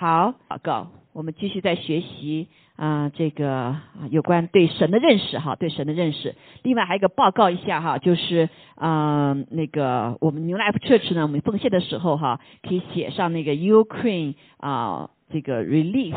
好，祷告。我们继续在学习啊，这个有关对神的认识哈，对神的认识。另外还有一个报告一下哈，就是啊那个我们 New Life Church 呢，我们奉献的时候哈，可以写上那个 Ukraine 啊这个 Relief。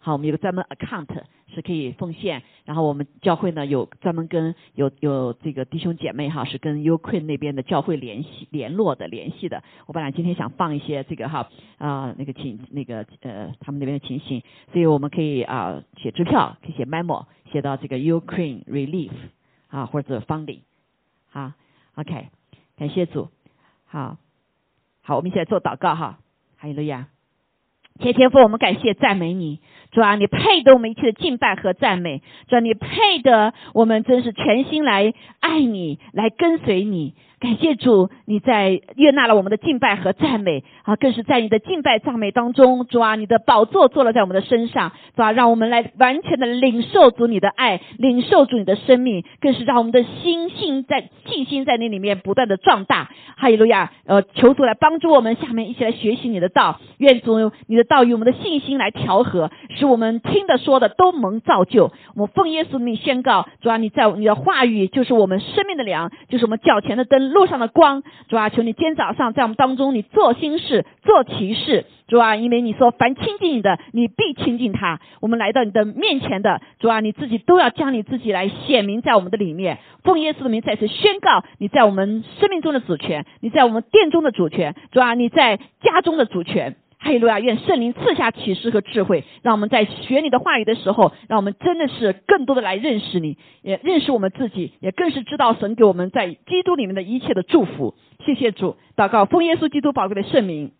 好，我们有个专门 account 是可以奉献，然后我们教会呢有专门跟有有这个弟兄姐妹哈，是跟 Ukraine 那边的教会联系联络的联系的。我本来今天想放一些这个哈啊那个情那个呃他们那边的情形，所以我们可以啊写支票，可以写 memo 写到这个 Ukraine Relief 啊或者 funding 好 OK 感谢主好好我们一起来做祷告哈，哈利路亚。天天父，我们感谢赞美你，主啊，你配得我们一切的敬拜和赞美，主啊，你配得我们真是全心来爱你，来跟随你。感谢主，你在悦纳了我们的敬拜和赞美啊，更是在你的敬拜赞美当中，主啊，你的宝座坐了在我们的身上，主啊，让我们来完全的领受主你的爱，领受主你的生命，更是让我们的心性在信心在那里面不断的壮大。哈利路亚！呃，求主来帮助我们，下面一起来学习你的道，愿主你的道与我们的信心来调和，使我们听的说的都蒙造就。我们奉耶稣名宣告，主啊，你在你的话语就是我们生命的粮，就是我们脚前的灯。路上的光，主啊，求你今天早上在我们当中，你做心事，做提示，主啊，因为你说凡亲近你的，你必亲近他。我们来到你的面前的，主啊，你自己都要将你自己来显明在我们的里面。奉耶稣的名再次宣告，你在我们生命中的主权，你在我们殿中的主权，主啊，你在家中的主权。哈利路亚！愿圣灵赐下启示和智慧，让我们在学你的话语的时候，让我们真的是更多的来认识你，也认识我们自己，也更是知道神给我们在基督里面的一切的祝福。谢谢主，祷告奉耶稣基督宝贵的圣名，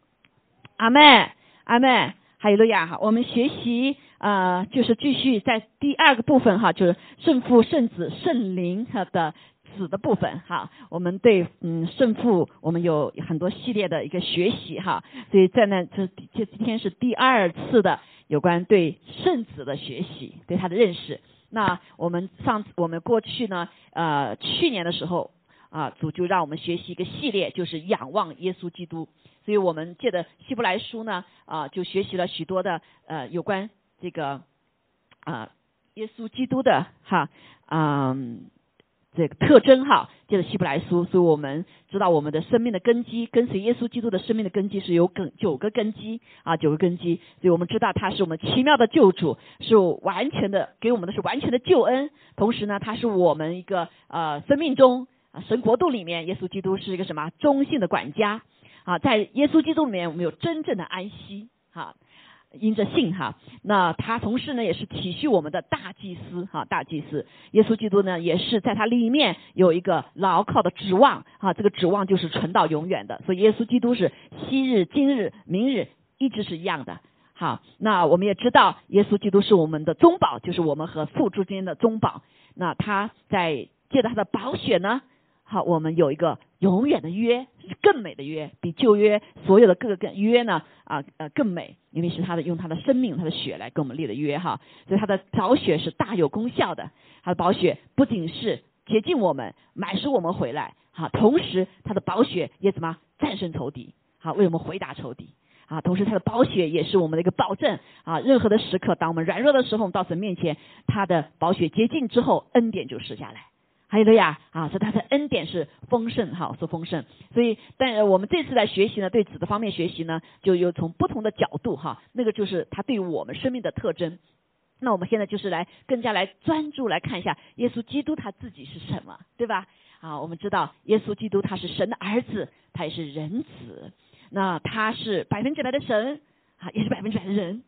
阿门，阿门。哈利路亚！哈，我们学习啊，就是继续在第二个部分哈，就是圣父、圣子、圣灵哈的。子的部分哈，我们对嗯圣父，我们有很多系列的一个学习哈，所以在那这这今天是第二次的有关对圣子的学习，对他的认识。那我们上次我们过去呢，呃去年的时候啊，主就让我们学习一个系列，就是仰望耶稣基督。所以我们借的希伯来书呢啊，就学习了许多的呃有关这个啊耶稣基督的哈嗯。这个特征哈，就是希伯来书，所以我们知道我们的生命的根基，跟随耶稣基督的生命的根基是有根九个根基啊，九个根基，所以我们知道他是我们奇妙的救主，是完全的给我们的是完全的救恩，同时呢，他是我们一个呃生命中啊神国度里面，耶稣基督是一个什么中性的管家啊，在耶稣基督里面，我们有真正的安息哈。因着信哈，那他同时呢也是体恤我们的大祭司哈，大祭司耶稣基督呢也是在他里面有一个牢靠的指望哈，这个指望就是存到永远的，所以耶稣基督是昔日、今日、明日一直是一样的。好，那我们也知道耶稣基督是我们的中保，就是我们和父之间的中保。那他在借着他的宝血呢。好，我们有一个永远的约，是更美的约，比旧约所有的各个更约呢啊呃更美，因为是他的用他的生命、他的血来跟我们立的约哈，所以他的宝血是大有功效的。他的宝血不仅是洁净我们、买赎我们回来，好，同时他的宝血也怎么战胜仇敌，好，为我们回答仇敌。啊，同时他的宝血也是我们的一个保证。啊，任何的时刻，当我们软弱的时候，到神面前，他的宝血洁净之后，恩典就施下来。还有了呀，啊，所以他的恩典是丰盛，哈，是丰盛。所以，但我们这次来学习呢，对子的方面学习呢，就有从不同的角度，哈，那个就是他对我们生命的特征。那我们现在就是来更加来专注来看一下耶稣基督他自己是什么，对吧？啊，我们知道耶稣基督他是神的儿子，他也是人子，那他是百分之百的神，啊，也是百分之百的人。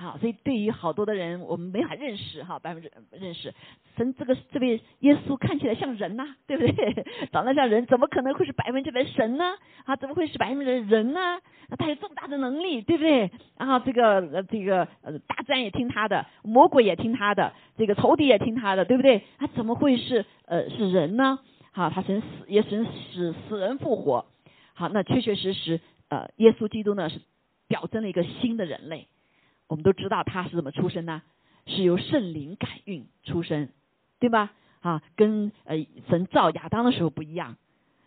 好，所以对于好多的人，我们没法认识哈，百分之认识神这个这位耶稣看起来像人呐，对不对？长得像人，怎么可能会是百分之百神呢？啊，怎么会是百分之百人呢？他有这么大的能力，对不对？然后这个呃这个呃大自然也听他的，魔鬼也听他的，这个仇敌也听他的，对不对？他怎么会是呃是人呢？好，他神死也神使死人复活。好，那确确实实呃耶稣基督呢是表征了一个新的人类。我们都知道他是怎么出生呢？是由圣灵感孕出生，对吧？啊，跟呃神造亚当的时候不一样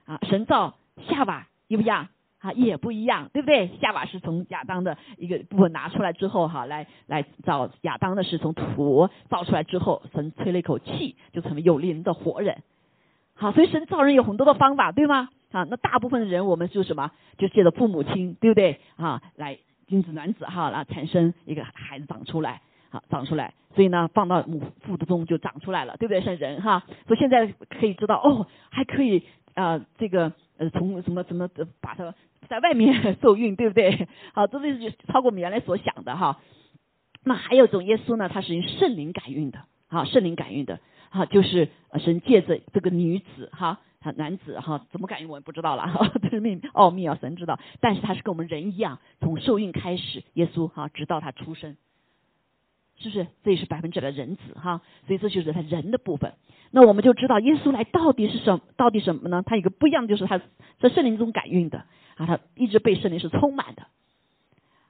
啊，神造夏娃一不一样啊，也不一样，对不对？夏娃是从亚当的一个部分拿出来之后，哈，来来造亚当的是从土造出来之后，神吹了一口气，就成为有灵的活人。好，所以神造人有很多的方法，对吗？啊，那大部分的人我们就什么，就借着父母亲，对不对？啊，来精子卵子哈，然后产生一个孩子长出来，好长出来，所以呢，放到母腹之中就长出来了，对不对？像人哈，所以现在可以知道哦，还可以啊，这个呃，从什么什么把它。在外面 受孕，对不对？好，这是超过我们原来所想的哈。那还有一种耶稣呢，他是用圣灵感孕的，好，圣灵感孕的，好，就是神借着这个女子哈，男子哈，怎么感应我也不知道了，哈，这是秘奥秘啊，神知道。但是他是跟我们人一样，从受孕开始，耶稣哈，直到他出生，是不是？这也是百分之百的人子哈，所以这就是他人的部分。那我们就知道耶稣来到底是什么，到底什么呢？他有个不一样，就是他在圣灵中感孕的。啊，他一直被圣灵是充满的，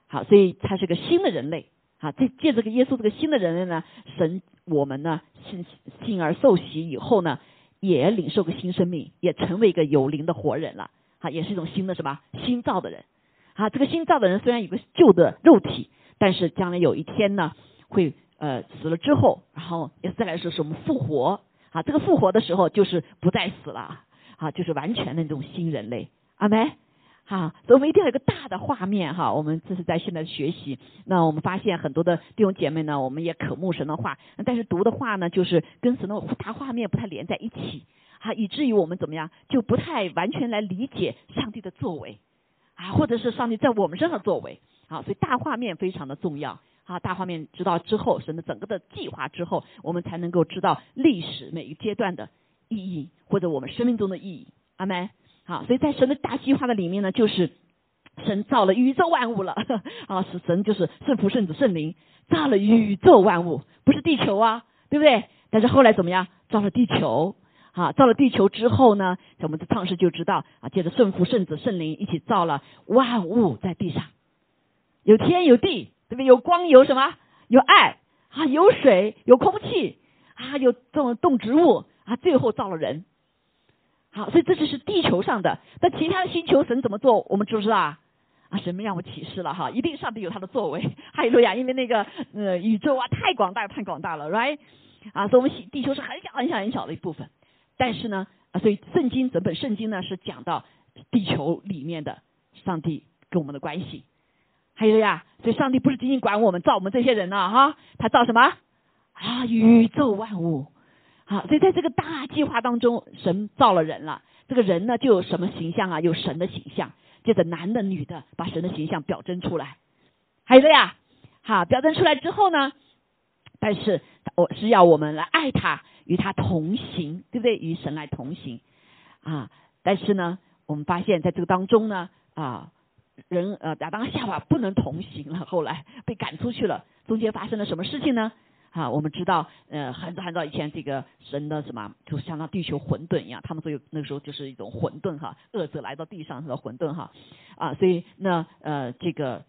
好，所以他是个新的人类。啊，这借这个耶稣这个新的人类呢，神我们呢信信而受洗以后呢，也领受个新生命，也成为一个有灵的活人了。好，也是一种新的什么新造的人。啊，这个新造的人虽然有个旧的肉体，但是将来有一天呢，会呃死了之后，然后也再来说是我们复活。啊，这个复活的时候就是不再死了，啊，就是完全的那种新人类。阿门。哈，所以我们一定要有个大的画面哈。我们这是在现在学习，那我们发现很多的弟兄姐妹呢，我们也渴慕神的话，但是读的话呢，就是跟神的大画面不太连在一起，啊，以至于我们怎么样，就不太完全来理解上帝的作为，啊，或者是上帝在我们身上作为，啊，所以大画面非常的重要，啊，大画面知道之后，神的整个的计划之后，我们才能够知道历史每一个阶段的意义，或者我们生命中的意义，阿门。好，所以在神的大计划的里面呢，就是神造了宇宙万物了啊，是神就是圣父、圣子、圣灵造了宇宙万物，不是地球啊，对不对？但是后来怎么样？造了地球啊，造了地球之后呢，我们的创世就知道啊，借着圣父、圣子、圣灵一起造了万物在地上，有天有地，对不对？有光有什么？有爱啊，有水有空气啊，有这种动植物啊，最后造了人。好，所以这就是地球上的。那其他的星球神怎么做，我们知不知道啊？啊，神没让我启示了哈，一定上帝有他的作为。哈利路亚，因为那个呃宇宙啊太广大太广大了，right？啊，所以我们地球是很小很小很小的一部分。但是呢，啊，所以圣经整本圣经呢是讲到地球里面的上帝跟我们的关系。还有呀，所以上帝不是仅仅管我们造我们这些人呢，哈，他造什么啊？宇宙万物。好，所以在这个大计划当中，神造了人了。这个人呢，就有什么形象啊？有神的形象，接着男的、女的，把神的形象表征出来。还有的呀，好，表征出来之后呢，但是我是要我们来爱他，与他同行，对不对？与神来同行啊。但是呢，我们发现在这个当中呢，啊，人呃亚当夏娃不能同行了，后来被赶出去了。中间发生了什么事情呢？啊，我们知道，呃，很早很早以前，这个神的什么，就像那地球混沌一样，他们所有那个时候就是一种混沌哈，恶者来到地上的混沌哈，啊，所以那呃这个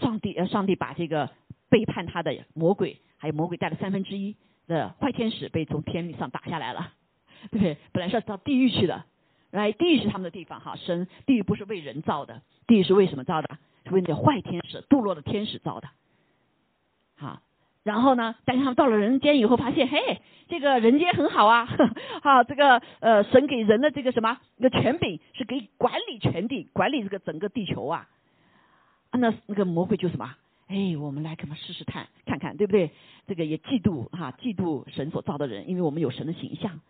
上帝呃上帝把这个背叛他的魔鬼，还有魔鬼带了三分之一的坏天使被从天上打下来了，对不对？本来是要到地狱去的，来地狱是他们的地方哈，神地狱不是为人造的，地狱是为什么造的？是为那坏天使堕落的天使造的，好。然后呢？但是他们到了人间以后，发现，嘿，这个人间很好啊，哈，这个呃，神给人的这个什么，一个权柄是给管理全地，管理这个整个地球啊。那那个魔鬼就什么？哎，我们来干嘛试试看，看看对不对？这个也嫉妒哈，嫉妒神所造的人，因为我们有神的形象，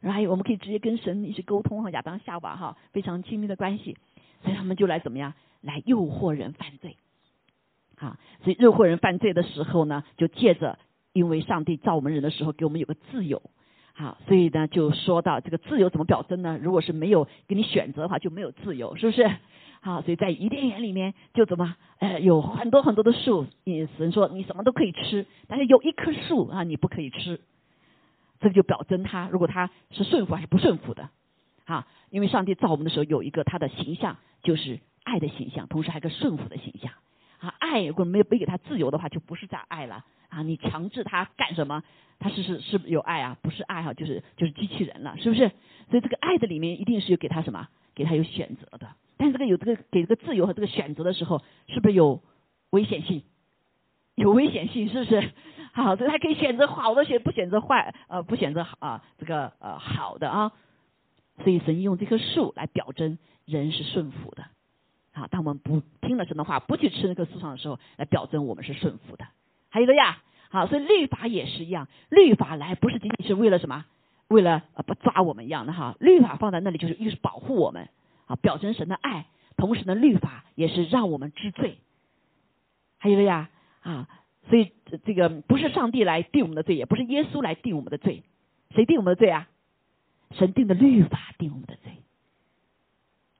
然后我们可以直接跟神一起沟通哈，亚当夏娃哈，非常亲密的关系，所以他们就来怎么样，来诱惑人犯罪。啊，所以诱惑人犯罪的时候呢，就借着因为上帝造我们人的时候给我们有个自由，好，所以呢就说到这个自由怎么表征呢？如果是没有给你选择的话，就没有自由，是不是？好，所以在伊甸园里面就怎么，呃，有很多很多的树，神说你什么都可以吃，但是有一棵树啊你不可以吃，这个就表征他如果他是顺服还是不顺服的，啊，因为上帝造我们的时候有一个他的形象，就是爱的形象，同时还有个顺服的形象。啊，爱如果没有没给他自由的话，就不是在爱了啊！你强制他干什么，他是是是有爱啊？不是爱哈，就是就是机器人了，是不是？所以这个爱的里面一定是有给他什么？给他有选择的，但这个有这个给这个自由和这个选择的时候，是不是有危险性？有危险性是不是？好，所以他可以选择好的选，不选择坏，呃，不选择啊这个呃好的啊。所以神用这棵树来表征人是顺服的。啊，当我们不听了神的话，不去吃那棵树上的时候，来表征我们是顺服的。还有个呀，好，所以律法也是一样，律法来不是仅仅是为了什么？为了呃不抓我们一样的哈，律法放在那里就是又是保护我们啊，表征神的爱。同时呢，律法也是让我们知罪。还有个呀啊，所以这个不是上帝来定我们的罪，也不是耶稣来定我们的罪，谁定我们的罪啊？神定的律法定我们的罪。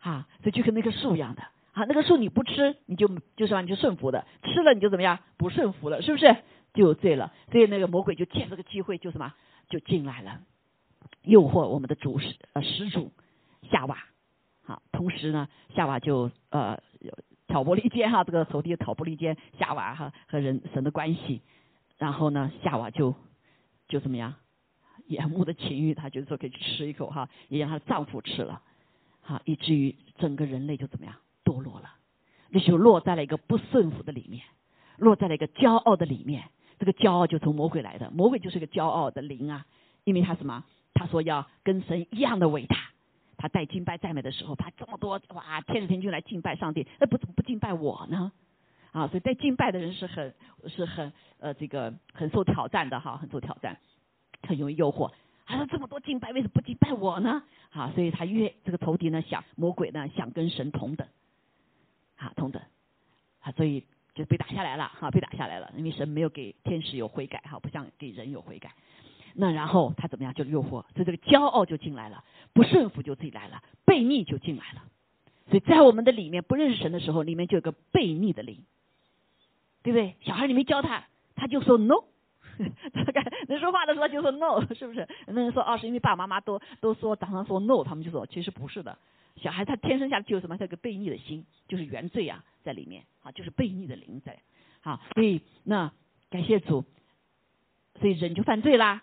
啊，所以就跟那棵树一样的。啊，那个树你不吃，你就就是让你就顺服的；吃了你就怎么样，不顺服了，是不是就有罪了？所以那个魔鬼就借这个机会就什么，就进来了，诱惑我们的主始呃始祖夏娃。好，同时呢，夏娃就呃挑拨离间哈，这个仇敌挑拨离间夏娃哈和人神的关系。然后呢，夏娃就就怎么样，眼目的情欲，她就说可以吃一口哈，也让她的丈夫吃了，好，以至于整个人类就怎么样。堕落了，那就落在了一个不顺服的里面，落在了一个骄傲的里面。这个骄傲就从魔鬼来的，魔鬼就是个骄傲的灵啊。因为他什么？他说要跟神一样的伟大。他带敬拜赞美的时候，他这么多哇，天使天君来敬拜上帝，那不怎么不敬拜我呢？啊，所以在敬拜的人是很是很呃这个很受挑战的哈，很受挑战，很容易诱惑。他说这么多敬拜，为什么不敬拜我呢？啊，所以他越这个仇敌呢想魔鬼呢想跟神同等。啊，同等，啊，所以就被打下来了，哈，被打下来了，因为神没有给天使有悔改，哈，不像给人有悔改。那然后他怎么样？就诱惑，所以这个骄傲就进来了，不顺服就自己来了，悖逆就进来了。所以在我们的里面不认识神的时候，里面就有个悖逆的灵，对不对？小孩你没教他，他就说 no，能说话的时候就说 no，是不是？那人说哦，是因为爸爸妈妈都都说常常说 no，他们就说其实不是的。小孩他天生下就有什么？他有个悖逆的心，就是原罪啊，在里面啊，就是悖逆的灵在。好，所以那感谢主，所以人就犯罪啦。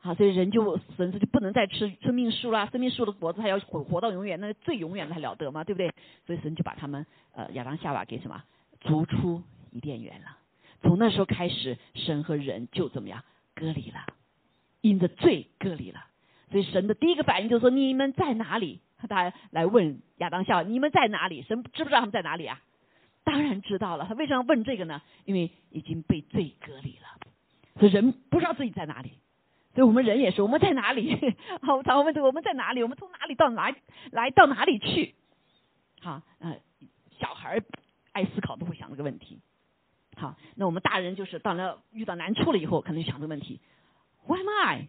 好，所以人就神就不能再吃生命树啦，生命树的果子还要活活到永远，那最永远的还了得吗？对不对？所以神就把他们呃亚当夏娃给什么逐出伊甸园了。从那时候开始，神和人就怎么样隔离了，因着罪隔离了。所以神的第一个反应就是说：你们在哪里？他来问亚当夏你们在哪里？神知不知道他们在哪里啊？当然知道了。他为什么要问这个呢？因为已经被罪隔离了，所以人不知道自己在哪里。所以我们人也是，我们在哪里？好，常问这个：我们在哪里？我们从哪里到哪来到哪里去？好，呃，小孩爱思考都会想这个问题。好，那我们大人就是到了遇到难处了以后，可能想这个问题：Why am I？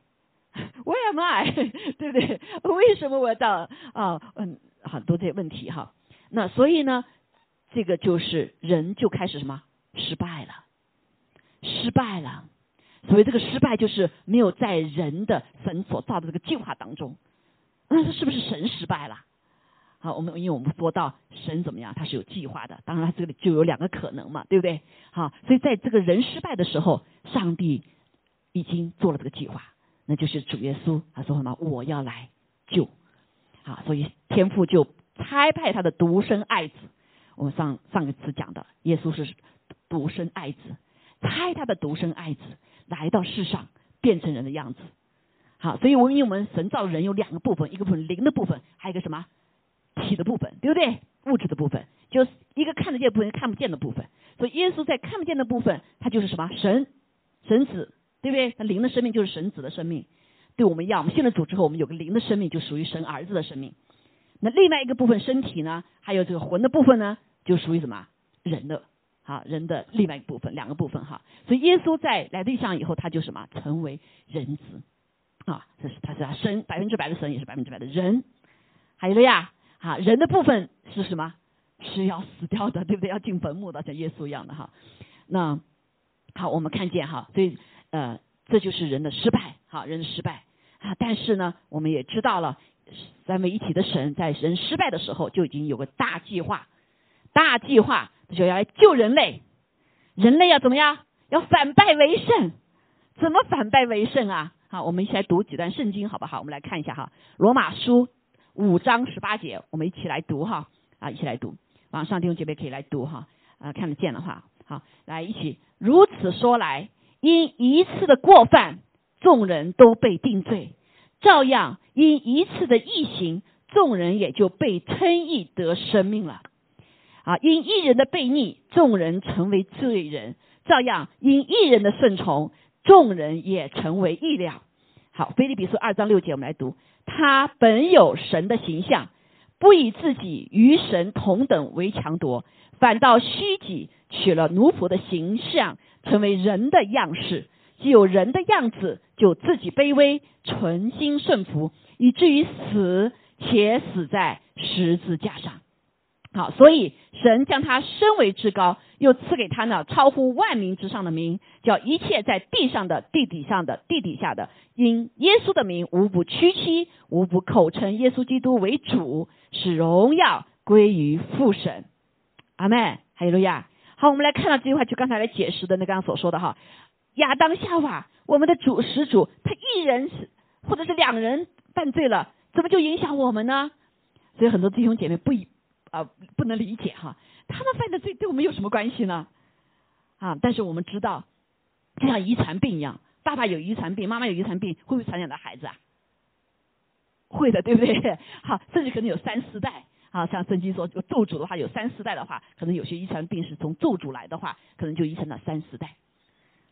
I？Where am I？对不对？为什么我到啊？嗯，很多这些问题哈。那所以呢，这个就是人就开始什么失败了，失败了。所以这个失败就是没有在人的神所造的这个计划当中。那是不是神失败了？好，我们因为我们说到神怎么样，他是有计划的。当然，他这里就有两个可能嘛，对不对？好，所以在这个人失败的时候，上帝已经做了这个计划。那就是主耶稣，他说什么？我要来救，啊，所以天父就差派他的独生爱子。我们上上一次讲的，耶稣是独生爱子，差他的独生爱子来到世上，变成人的样子。好，所以我们我们神造人有两个部分，一个部分灵的部分，还有一个什么体的部分，对不对？物质的部分，就是一个看得见部分，看不见的部分。所以耶稣在看不见的部分，他就是什么神神子。对不对？那灵的生命就是神子的生命，对我们一样。我们信了主之后，我们有个灵的生命，就属于神儿子的生命。那另外一个部分身体呢，还有这个魂的部分呢，就属于什么人的？好，人的另外一个部分，两个部分哈。所以耶稣在来地上以后，他就什么成为人子啊？这是他是他神百分之百的神，也是百分之百的人。还有了呀，哈，人的部分是什么？是要死掉的，对不对？要进坟墓的，像耶稣一样的哈。那好，我们看见哈，所以。呃，这就是人的失败，好，人的失败啊！但是呢，我们也知道了，三位一体的神在人失败的时候就已经有个大计划，大计划就要来救人类，人类要怎么样？要反败为胜，怎么反败为胜啊？好，我们一起来读几段圣经，好不好？我们来看一下哈，《罗马书》五章十八节，我们一起来读哈。啊，一起来读，网上弟兄姐妹可以来读哈，啊，看得见的话，好，来一起如此说来，因一次的过犯，众人都被定罪；照样因一次的异行，众人也就被称义得生命了。啊，因一人的悖逆，众人成为罪人；照样因一人的顺从，众人也成为义了。好，菲利比书二章六节，我们来读：他本有神的形象，不以自己与神同等为强夺，反倒虚己，取了奴仆的形象，成为人的样式。既有人的样子，就自己卑微，存心顺服，以至于死，且死在十字架上。好，所以神将他升为至高，又赐给他呢超乎万民之上的名，叫一切在地上的、地底上的、地底下的，因耶稣的名，无不屈膝，无不口称耶稣基督为主，使荣耀归于父神。阿门，哈利路亚。好，我们来看到这句话，就刚才来解释的那刚刚所说的哈，亚当夏娃，我们的主始祖，他一人是或者是两人犯罪了，怎么就影响我们呢？所以很多弟兄姐妹不以。啊，不能理解哈，他们犯的罪对我们有什么关系呢？啊，但是我们知道，就像遗传病一样，爸爸有遗传病，妈妈有遗传病，会不会传染到孩子啊？会的，对不对？好，甚至可能有三四代啊。像圣经说，咒诅的话，有三四代的话，可能有些遗传病是从咒诅来的话，可能就遗传到三四代。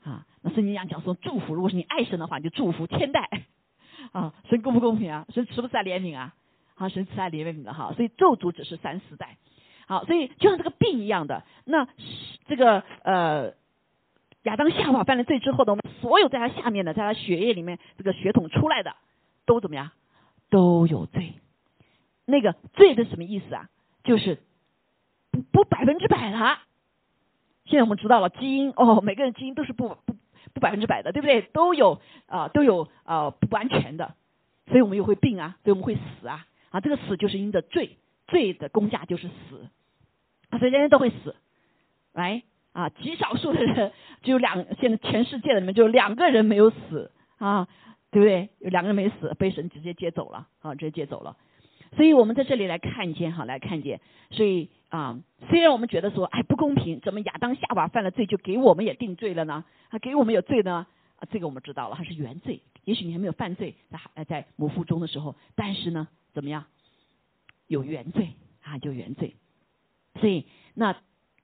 啊，那圣经讲讲说，祝福，如果是你爱神的话，你就祝福千代。啊，神公不公平啊？神是不是在怜悯啊？好，神慈爱怜悯的哈，所以咒诅只是三四代，好，所以就像这个病一样的，那这个呃亚当夏娃犯了罪之后呢，我们所有在他下面的，在他血液里面这个血统出来的都怎么样，都有罪。那个罪的什么意思啊？就是不不百分之百了。现在我们知道了基因哦，每个人基因都是不不不百分之百的，对不对？都有啊都有啊不完全的，所以我们又会病啊，所以我们会死啊。啊，这个死就是因的罪，罪的公价就是死，所以人人都会死，来啊，极少数的人只有两，现在全世界里面就两个人没有死啊，对不对？有两个人没死，被神直接接走了，啊，直接接走了。所以我们在这里来看见哈，来看见，所以啊，虽然我们觉得说，哎，不公平，怎么亚当夏娃犯了罪就给我们也定罪了呢？啊，给我们有罪呢？啊，这个我们知道了，它是原罪。也许你还没有犯罪，在在母腹中的时候，但是呢？怎么样？有原罪啊，就原罪。所以那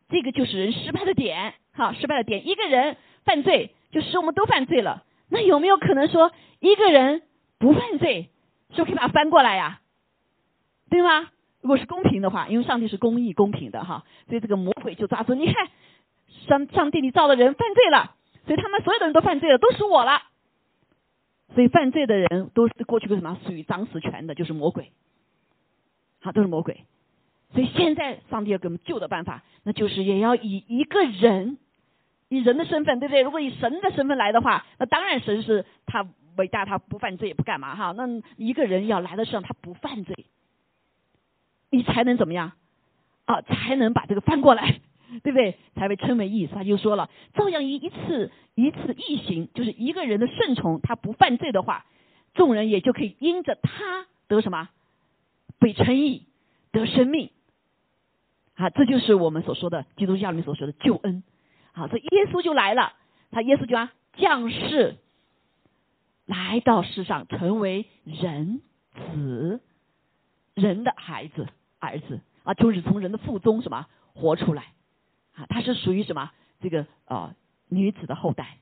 这个就是人失败的点，好，失败的点。一个人犯罪，就使我们都犯罪了。那有没有可能说一个人不犯罪，是不是可以把它翻过来呀？对吗？如果是公平的话，因为上帝是公义、公平的哈，所以这个魔鬼就抓住，你看上上帝你造的人犯罪了，所以他们所有的人都犯罪了，都是我了。所以犯罪的人都是过去为什么属于掌死权的，就是魔鬼，好都是魔鬼。所以现在上帝要给我们救的办法，那就是也要以一个人，以人的身份，对不对？如果以神的身份来的话，那当然神是他伟大，他不犯罪也不干嘛哈。那一个人要来的时候，他不犯罪，你才能怎么样啊？才能把这个翻过来。对不对？才被称为义。他就说了，照样一一次一次义行，就是一个人的顺从，他不犯罪的话，众人也就可以因着他得什么，被称义，得生命。啊，这就是我们所说的基督教里面所说的救恩。好，这耶稣就来了，他耶稣就啊降世，来到世上成为人子，人的孩子儿子啊，就是从人的腹中什么活出来。啊，他是属于什么？这个呃，女子的后代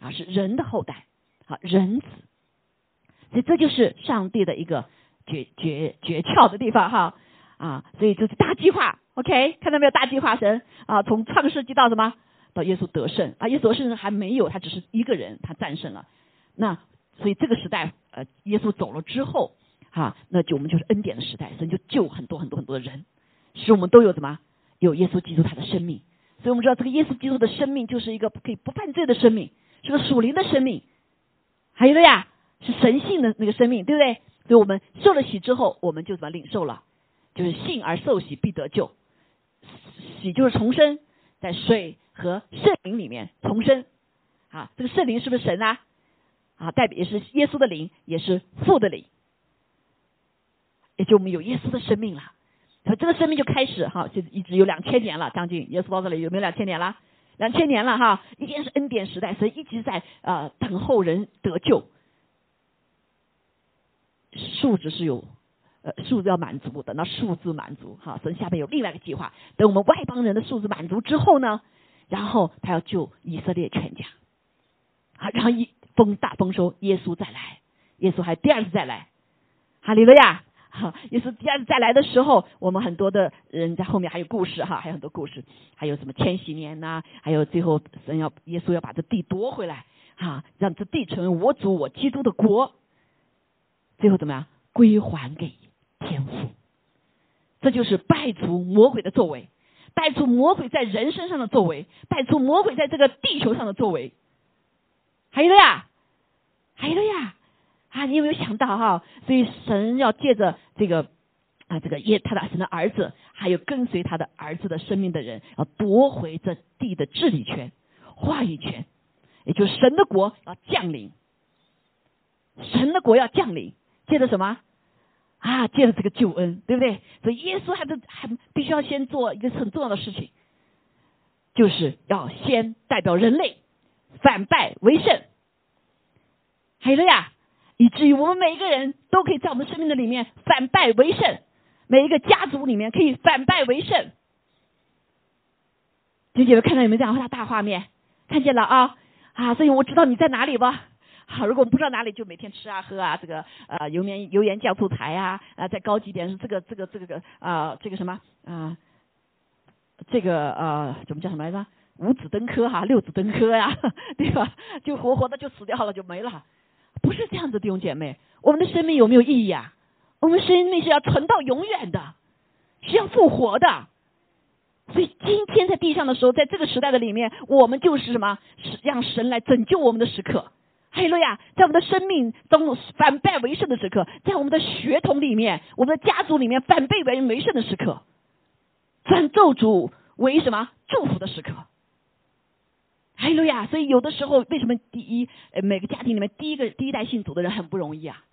啊，是人的后代啊，人子。所以这就是上帝的一个诀诀诀窍的地方哈啊，所以这是大计划。OK，看到没有？大计划神啊，从创世纪到什么？到耶稣得胜啊，耶稣甚至还没有，他只是一个人，他战胜了。那所以这个时代呃，耶稣走了之后啊，那就我们就是恩典的时代，神就救很多很多很多的人，使我们都有什么？有耶稣基督他的生命。所以我们知道，这个耶稣基督的生命就是一个可以不犯罪的生命，是个属灵的生命。还有的呀，是神性的那个生命，对不对？所以我们受了洗之后，我们就怎么领受了？就是信而受洗必得救。洗就是重生，在水和圣灵里面重生。啊，这个圣灵是不是神啊？啊，代表也是耶稣的灵，也是父的灵，也就我们有耶稣的生命了。他这个生命就开始哈，就一直有两千年了，将近耶稣到这里有没有两千年了？两千年了哈，一定是恩典时代，所以一直在呃等候人得救。数字是有，呃，数字要满足的，那数字满足哈，所以下面有另外一个计划，等我们外邦人的数字满足之后呢，然后他要救以色列全家，啊，然后一丰大丰收，耶稣再来，耶稣还第二次再来，哈利路亚，哈，耶稣第二次再来的时候，我们很多的人在后面还有故事哈，还有很多故事，还有什么千禧年呐，还有最后神要耶稣要把这地夺回来，哈，让这地成为我主我基督的国。最后怎么样？归还给天父，这就是败除魔鬼的作为，败除魔鬼在人身上的作为，败除魔鬼在这个地球上的作为。还有了呀，还有了呀，啊，你有没有想到哈？所以神要借着这个啊，这个耶他的神的儿子，还有跟随他的儿子的生命的人，要夺回这地的治理权、话语权，也就是神的国要降临，神的国要降临。借着什么啊？借着这个救恩，对不对？所以耶稣还是还必须要先做一个很重要的事情，就是要先代表人类反败为胜。还有了呀，以至于我们每一个人都可以在我们生命的里面反败为胜，每一个家族里面可以反败为胜。姐姐们看到有没有这样大画面？看见了啊啊！所以我知道你在哪里吧。好，如果我们不知道哪里，就每天吃啊喝啊，这个呃油盐油盐酱醋茶呀，啊再高级点是这个这个这个啊这个什么啊，这个呃怎么叫什么来着？五子登科哈，六子登科呀，对吧？就活活的就死掉了，就没了。不是这样子，弟兄姐妹，我们的生命有没有意义啊？我们生命是要存到永远的，是要复活的。所以今天在地上的时候，在这个时代的里面，我们就是什么？是让神来拯救我们的时刻。嘿路亚，在我们的生命中反败为胜的时刻，在我们的血统里面，我们的家族里面反败为为胜的时刻，转咒诅为什么祝福的时刻？哎路亚，所以有的时候为什么第一呃每个家庭里面第一个第一代信主的人很不容易啊，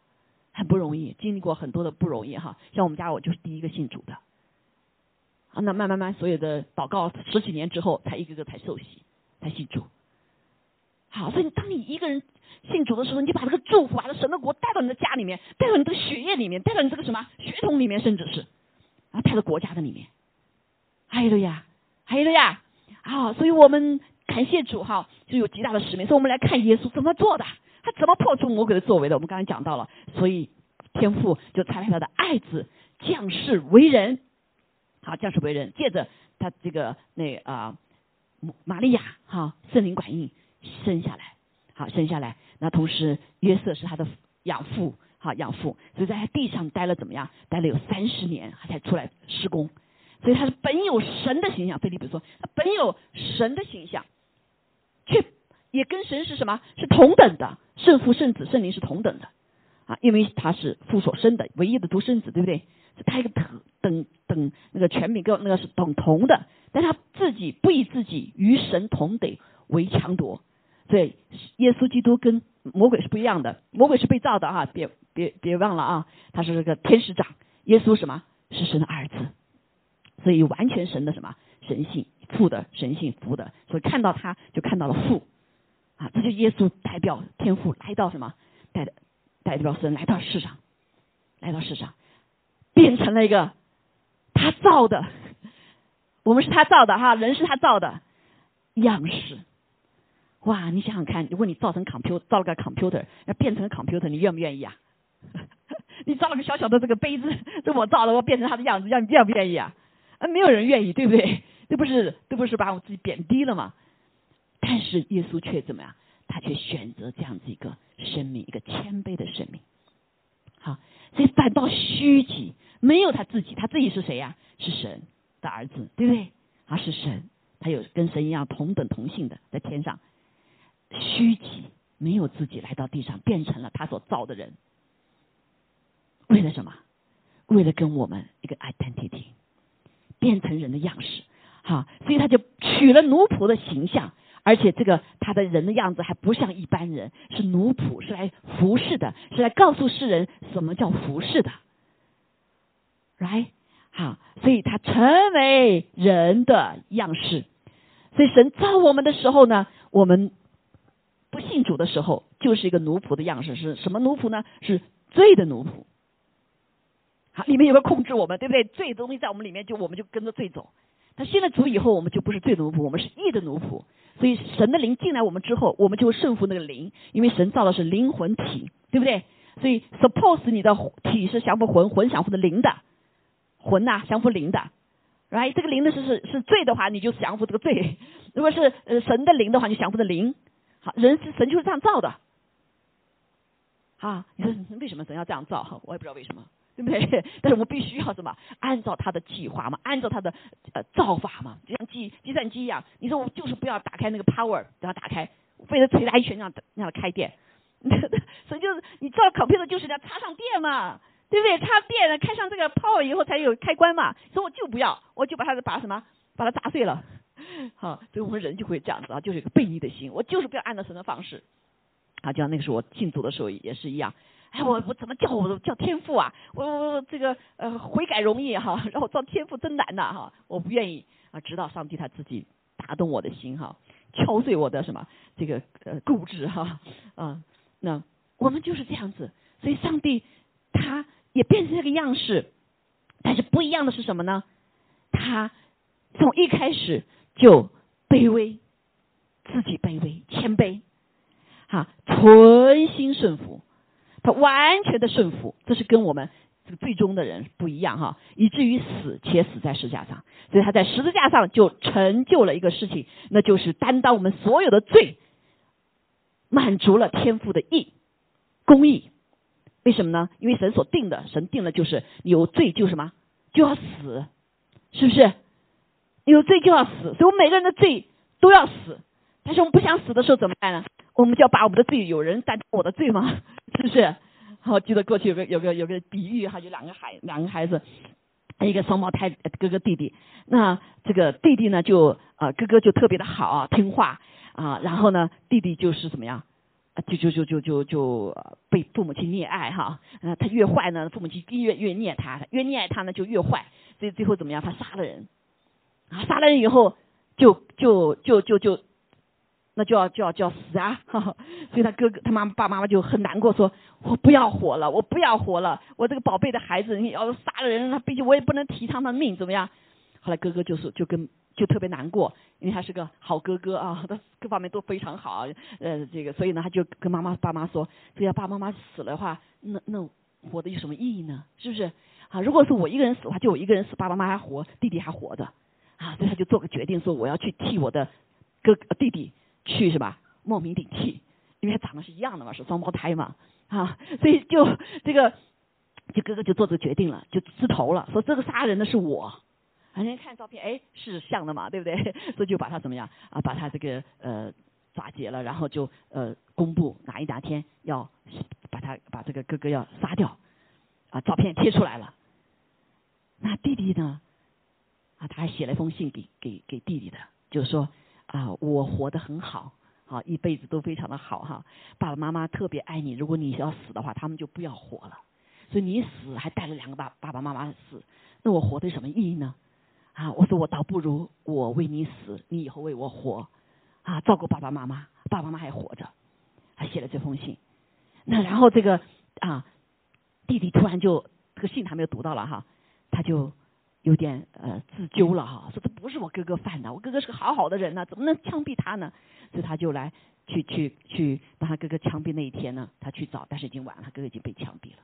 很不容易，经历过很多的不容易哈。像我们家我就是第一个信主的，啊，那慢慢慢所有的祷告十几年之后，才一个个才受洗，才信主。好，所以当你一个人。信主的时候，你把这个祝福，把这神的国带到你的家里面，带到你的血液里面，带到你这个什么血统里面，甚至是啊，带到国家的里面。还有了呀，还有了呀，啊！所以我们感谢主哈，就有极大的使命。所以我们来看耶稣怎么做的，他怎么破除魔鬼的作为的。我们刚才讲到了，所以天父就差派他的爱子降世为人，好降世为人，借着他这个那啊玛利亚哈圣灵感应生下来。好，生下来，那同时约瑟是他的养父，好养父，所以在地上待了怎么样？待了有三十年，他才出来施工。所以他是本有神的形象，菲利比说，他本有神的形象，却也跟神是什么？是同等的，圣父、圣子、圣灵是同等的。啊，因为他是父所生的唯一的独生子，对不对？他一个等等等那个权柄跟那个是等同的，但他自己不以自己与神同等为强夺。所以，耶稣基督跟魔鬼是不一样的，魔鬼是被造的啊，别别别忘了啊，他是这个天使长，耶稣什么？是神的儿子，所以完全神的什么？神性，父的神性，父的，所以看到他就看到了父，啊，这就耶稣代表天父来到什么，代代表神来到世上，来到世上，变成了一个他造的，我们是他造的哈，人是他造的样式。哇，你想想看，如果你造成 computer 造了个 computer，要变成 computer，你愿不愿意啊？你造了个小小的这个杯子，这我造的，我变成它的样子，要你愿不愿意啊？啊，没有人愿意，对不对？这不是，这不是把我自己贬低了吗？但是耶稣却怎么样？他却选择这样子一个生命，一个谦卑的生命。好，所以反倒虚己，没有他自己，他自己是谁呀？是神的儿子，对不对？他是神，他有跟神一样同等同性的在天上。虚己没有自己来到地上，变成了他所造的人，为了什么？为了跟我们一个 identity，变成人的样式，哈，所以他就取了奴仆的形象，而且这个他的人的样子还不像一般人，是奴仆，是来服侍的，是来告诉世人什么叫服侍的，来，好，所以他成为人的样式。所以神造我们的时候呢，我们不信主的时候，就是一个奴仆的样式。是什么奴仆呢？是罪的奴仆。好，里面有个控制我们，对不对？罪的东西在我们里面，就我们就跟着罪走。但信了主以后，我们就不是罪奴仆，我们是义的奴仆。所以神的灵进来我们之后，我们就会顺服那个灵，因为神造的是灵魂体，对不对？所以 suppose 你的体是降服魂，魂降服的灵的，魂呐降服灵的，right？这个灵的是是是罪的话，你就降服这个罪；如果是呃神的灵的话，你降服的灵。好，人是神就是这样造的。啊，你说为什么神要这样造？哈，我也不知道为什么。对不对？但是我必须要什么？按照他的计划嘛，按照他的呃造法嘛，就像计计算机一样。你说我就是不要打开那个 power，让它打开，我非得捶他一拳让让它开电。所以就是你造 computer 就是要插上电嘛，对不对？插电了开上这个 power 以后才有开关嘛。所以我就不要，我就把它把什么把它砸碎了。好，所以我们人就会这样子啊，就是一个悖逆的心。我就是不要按照神的方式。啊，就像那个时候我进组的时候也是一样。哎，我我怎么叫我叫天赋啊？我我这个呃悔改容易哈，让我造天赋真难呐哈！我不愿意啊，直到上帝他自己打动我的心哈，敲碎我的什么这个呃固执哈啊。那我们就是这样子，所以上帝他也变成这个样式，但是不一样的是什么呢？他从一开始就卑微，自己卑微谦卑，哈，存心顺服。他完全的顺服，这是跟我们这个最终的人不一样哈，以至于死且死在十字架上，所以他在十字架上就成就了一个事情，那就是担当我们所有的罪，满足了天父的义公义。为什么呢？因为神所定的，神定了就是有罪就什么就要死，是不是？有罪就要死，所以我们每个人的罪都要死。但是我们不想死的时候怎么办呢？我们就要把我们的罪，有人担当我的罪吗？是不是？好，记得过去有个有个有个比喻哈，有两个孩两个孩子，一个双胞胎哥哥弟弟。那这个弟弟呢，就啊哥哥就特别的好听话啊，然后呢弟弟就是怎么样？就就就就就就被父母亲溺爱哈。呃，他越坏呢，父母亲越越虐他，越溺爱他呢就越坏。所以最后怎么样？他杀了人啊，杀了人以后就就就就就。那就要就要就要死啊！所以他哥哥他妈妈爸妈妈就很难过，说我不要活了，我不要活了，我这个宝贝的孩子，你要杀了人，那毕竟我也不能提他的命，怎么样？后来哥哥就是就跟就特别难过，因为他是个好哥哥啊，他各方面都非常好，呃，这个所以呢，他就跟妈妈爸妈说，这要爸爸妈妈死了的话，那那活的有什么意义呢？是不是？啊，如果是我一个人死的话，就我一个人死，爸爸妈妈还活，弟弟还活着，啊，所以他就做个决定，说我要去替我的哥哥弟弟。去是吧？冒名顶替，因为他长得是一样的嘛，是双胞胎嘛，啊，所以就这个，就哥哥就做这个决定了，就自投了，说这个杀人的是我，人家看照片，哎，是像的嘛，对不对？所以就把他怎么样啊？把他这个呃抓劫了，然后就呃公布哪一哪天要把他把这个哥哥要杀掉，啊，照片贴出来了。那弟弟呢？啊，他还写了一封信给给给弟弟的，就是说。啊，我活得很好，好一辈子都非常的好哈。爸爸妈妈特别爱你，如果你要死的话，他们就不要活了。所以你死还带着两个爸爸爸妈妈死，那我活的什么意义呢？啊，我说我倒不如我为你死，你以后为我活，啊，照顾爸爸妈妈，爸爸妈妈还活着，还写了这封信。那然后这个啊，弟弟突然就这个信他没有读到了哈，他就。有点呃自纠了哈，说这不是我哥哥犯的，我哥哥是个好好的人呢，怎么能枪毙他呢？所以他就来去去去，当他哥哥枪毙那一天呢，他去找，但是已经晚了，他哥哥已经被枪毙了，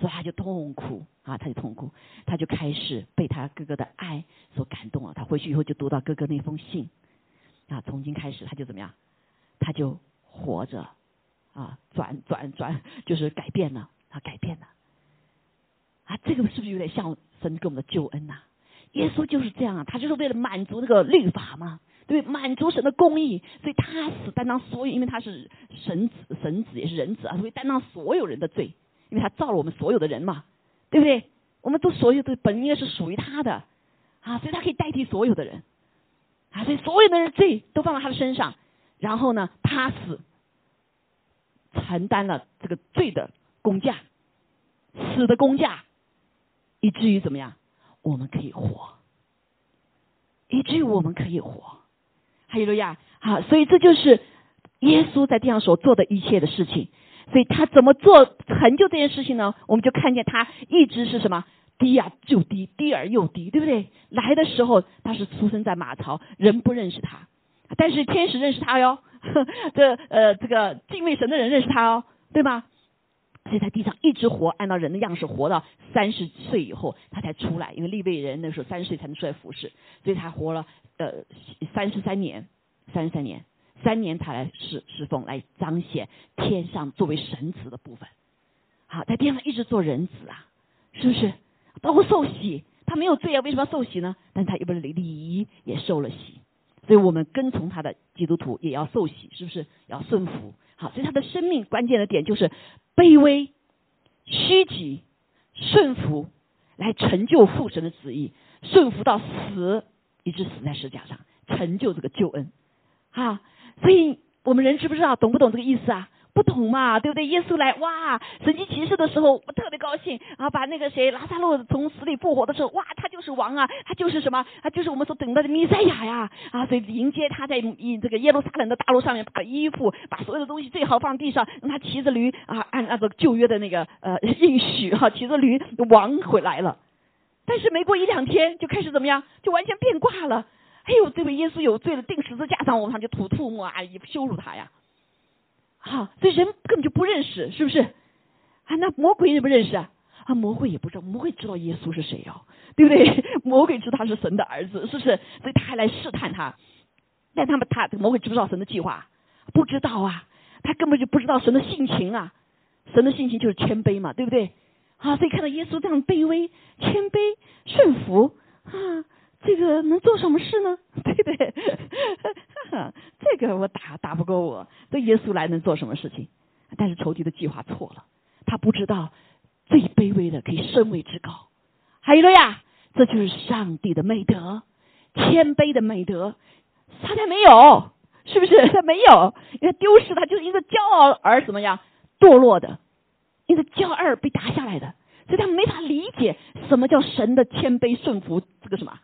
所以他就痛苦啊，他就痛苦，他就开始被他哥哥的爱所感动了。他回去以后就读到哥哥那封信啊，从今开始他就怎么样？他就活着啊，转转转，就是改变了，他改变了啊，这个是不是有点像？神给我们的救恩呐，耶稣就是这样啊，他就是为了满足那个律法嘛，对，满足神的公义，所以他死担当所有，因为他是神子，神子也是人子啊，所以担当所有人的罪，因为他造了我们所有的人嘛，对不对？我们都所有的本应该是属于他的啊，所以他可以代替所有的人啊，所以所有的人罪都放到他的身上，然后呢，他死承担了这个罪的工价，死的工价。以至于怎么样？我们可以活，以至于我们可以活。哈利路亚！好，所以这就是耶稣在地上所做的一切的事情。所以他怎么做成就这件事情呢？我们就看见他一直是什么低啊就低，低而又低，对不对？来的时候他是出生在马槽，人不认识他，但是天使认识他哟。这呃，这个敬畏神的人认识他哦，对吗？所以在地上一直活，按照人的样式活到三十岁以后，他才出来。因为立位人那时候三十岁才能出来服侍，所以他活了呃三十三年，三十三年，三年才来侍侍奉，来彰显天上作为神子的部分。好，在地上一直做人子啊，是不是？包括受洗，他没有罪啊，为什么要受洗呢？但他又不是礼仪也受了洗。所以我们跟从他的基督徒也要受洗，是不是要顺服？好，所以他的生命关键的点就是卑微、虚己、顺服，来成就父神的旨意，顺服到死，一直死在石架上，成就这个救恩。啊，所以我们人知不知道，懂不懂这个意思啊？不懂嘛，对不对？耶稣来，哇，神迹骑士的时候，我特别高兴啊！把那个谁拉萨路从死里复活的时候，哇，他就是王啊，他就是什么？他就是我们所等待的弥赛亚呀！啊，所以迎接他在这个耶路撒冷的大路上面，把衣服，把所有的东西最好放地上，让他骑着驴啊，按按照旧约的那个呃应许哈，骑着驴王回来了。但是没过一两天，就开始怎么样？就完全变卦了。哎呦，这位耶稣有罪了，钉十字架上，我们就吐吐沫啊，羞辱他呀！好，所以人根本就不认识，是不是？啊，那魔鬼认不认识啊？啊，魔鬼也不知道，魔鬼知道耶稣是谁哦，对不对？魔鬼知道他是神的儿子，是不是？所以他还来试探他。但他们他魔鬼知不知道神的计划？不知道啊，他根本就不知道神的性情啊。神的性情就是谦卑嘛，对不对？啊，所以看到耶稣这样卑微、谦卑、顺服啊。这个能做什么事呢？对不对？这个我打打不过我，这耶稣来能做什么事情？但是仇敌的计划错了，他不知道最卑微的可以升为至高。还有了呀，这就是上帝的美德，谦卑的美德。他才没有，是不是？他没有，因为丢失他就是因为骄傲而怎么样堕落的，因为骄傲被打下来的，所以他没法理解什么叫神的谦卑顺服，这个什么？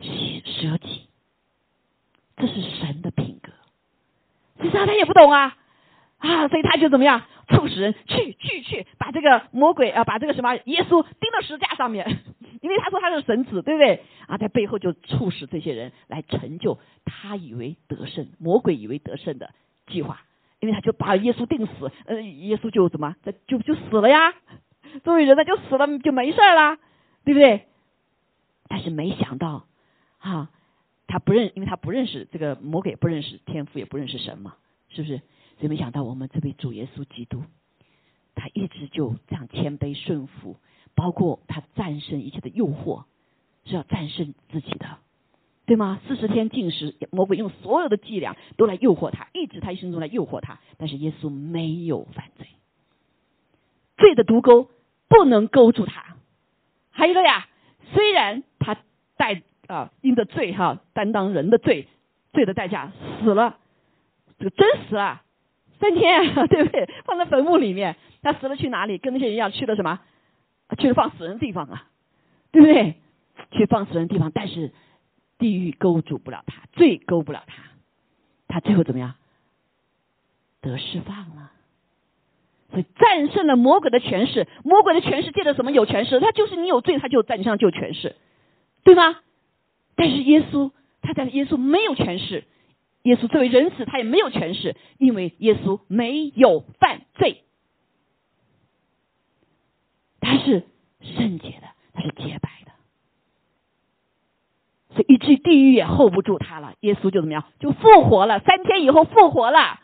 舍己，这是神的品格。其实他也不懂啊啊，所以他就怎么样促使人去去去把这个魔鬼啊，把这个什么耶稣钉到石架上面，因为他说他是神子，对不对啊？在背后就促使这些人来成就他以为得胜，魔鬼以为得胜的计划，因为他就把耶稣钉死，呃，耶稣就怎么就就死了呀？作为人呢就死了就没事了，对不对？但是没想到。哈，他不认，因为他不认识这个魔鬼，不认识天赋，也不认识神嘛，是不是？所以没想到我们这位主耶稣基督，他一直就这样谦卑顺服，包括他战胜一切的诱惑，是要战胜自己的，对吗？四十天禁食，魔鬼用所有的伎俩都来诱惑他，一直他一生中来诱惑他，但是耶稣没有犯罪，罪的毒钩不能勾住他。还有一个呀，虽然他带。啊，因着罪哈，担当人的罪，罪的代价死了，这个真死了，三天，对不对？放在坟墓里面，他死了去哪里？跟那些人一样去了什么？去了放死人的地方啊，对不对？去放死人的地方，但是地狱勾住不了他，罪勾不了他，他最后怎么样？得释放了，所以战胜了魔鬼的权势。魔鬼的权势借着什么有权势？他就是你有罪，他就在你身上就有权势，对吗？但是耶稣，他在耶稣没有权势，耶稣作为人子，他也没有权势，因为耶稣没有犯罪，他是圣洁的，他是洁白的，所以以至于地狱也 hold 不住他了。耶稣就怎么样，就复活了，三天以后复活了。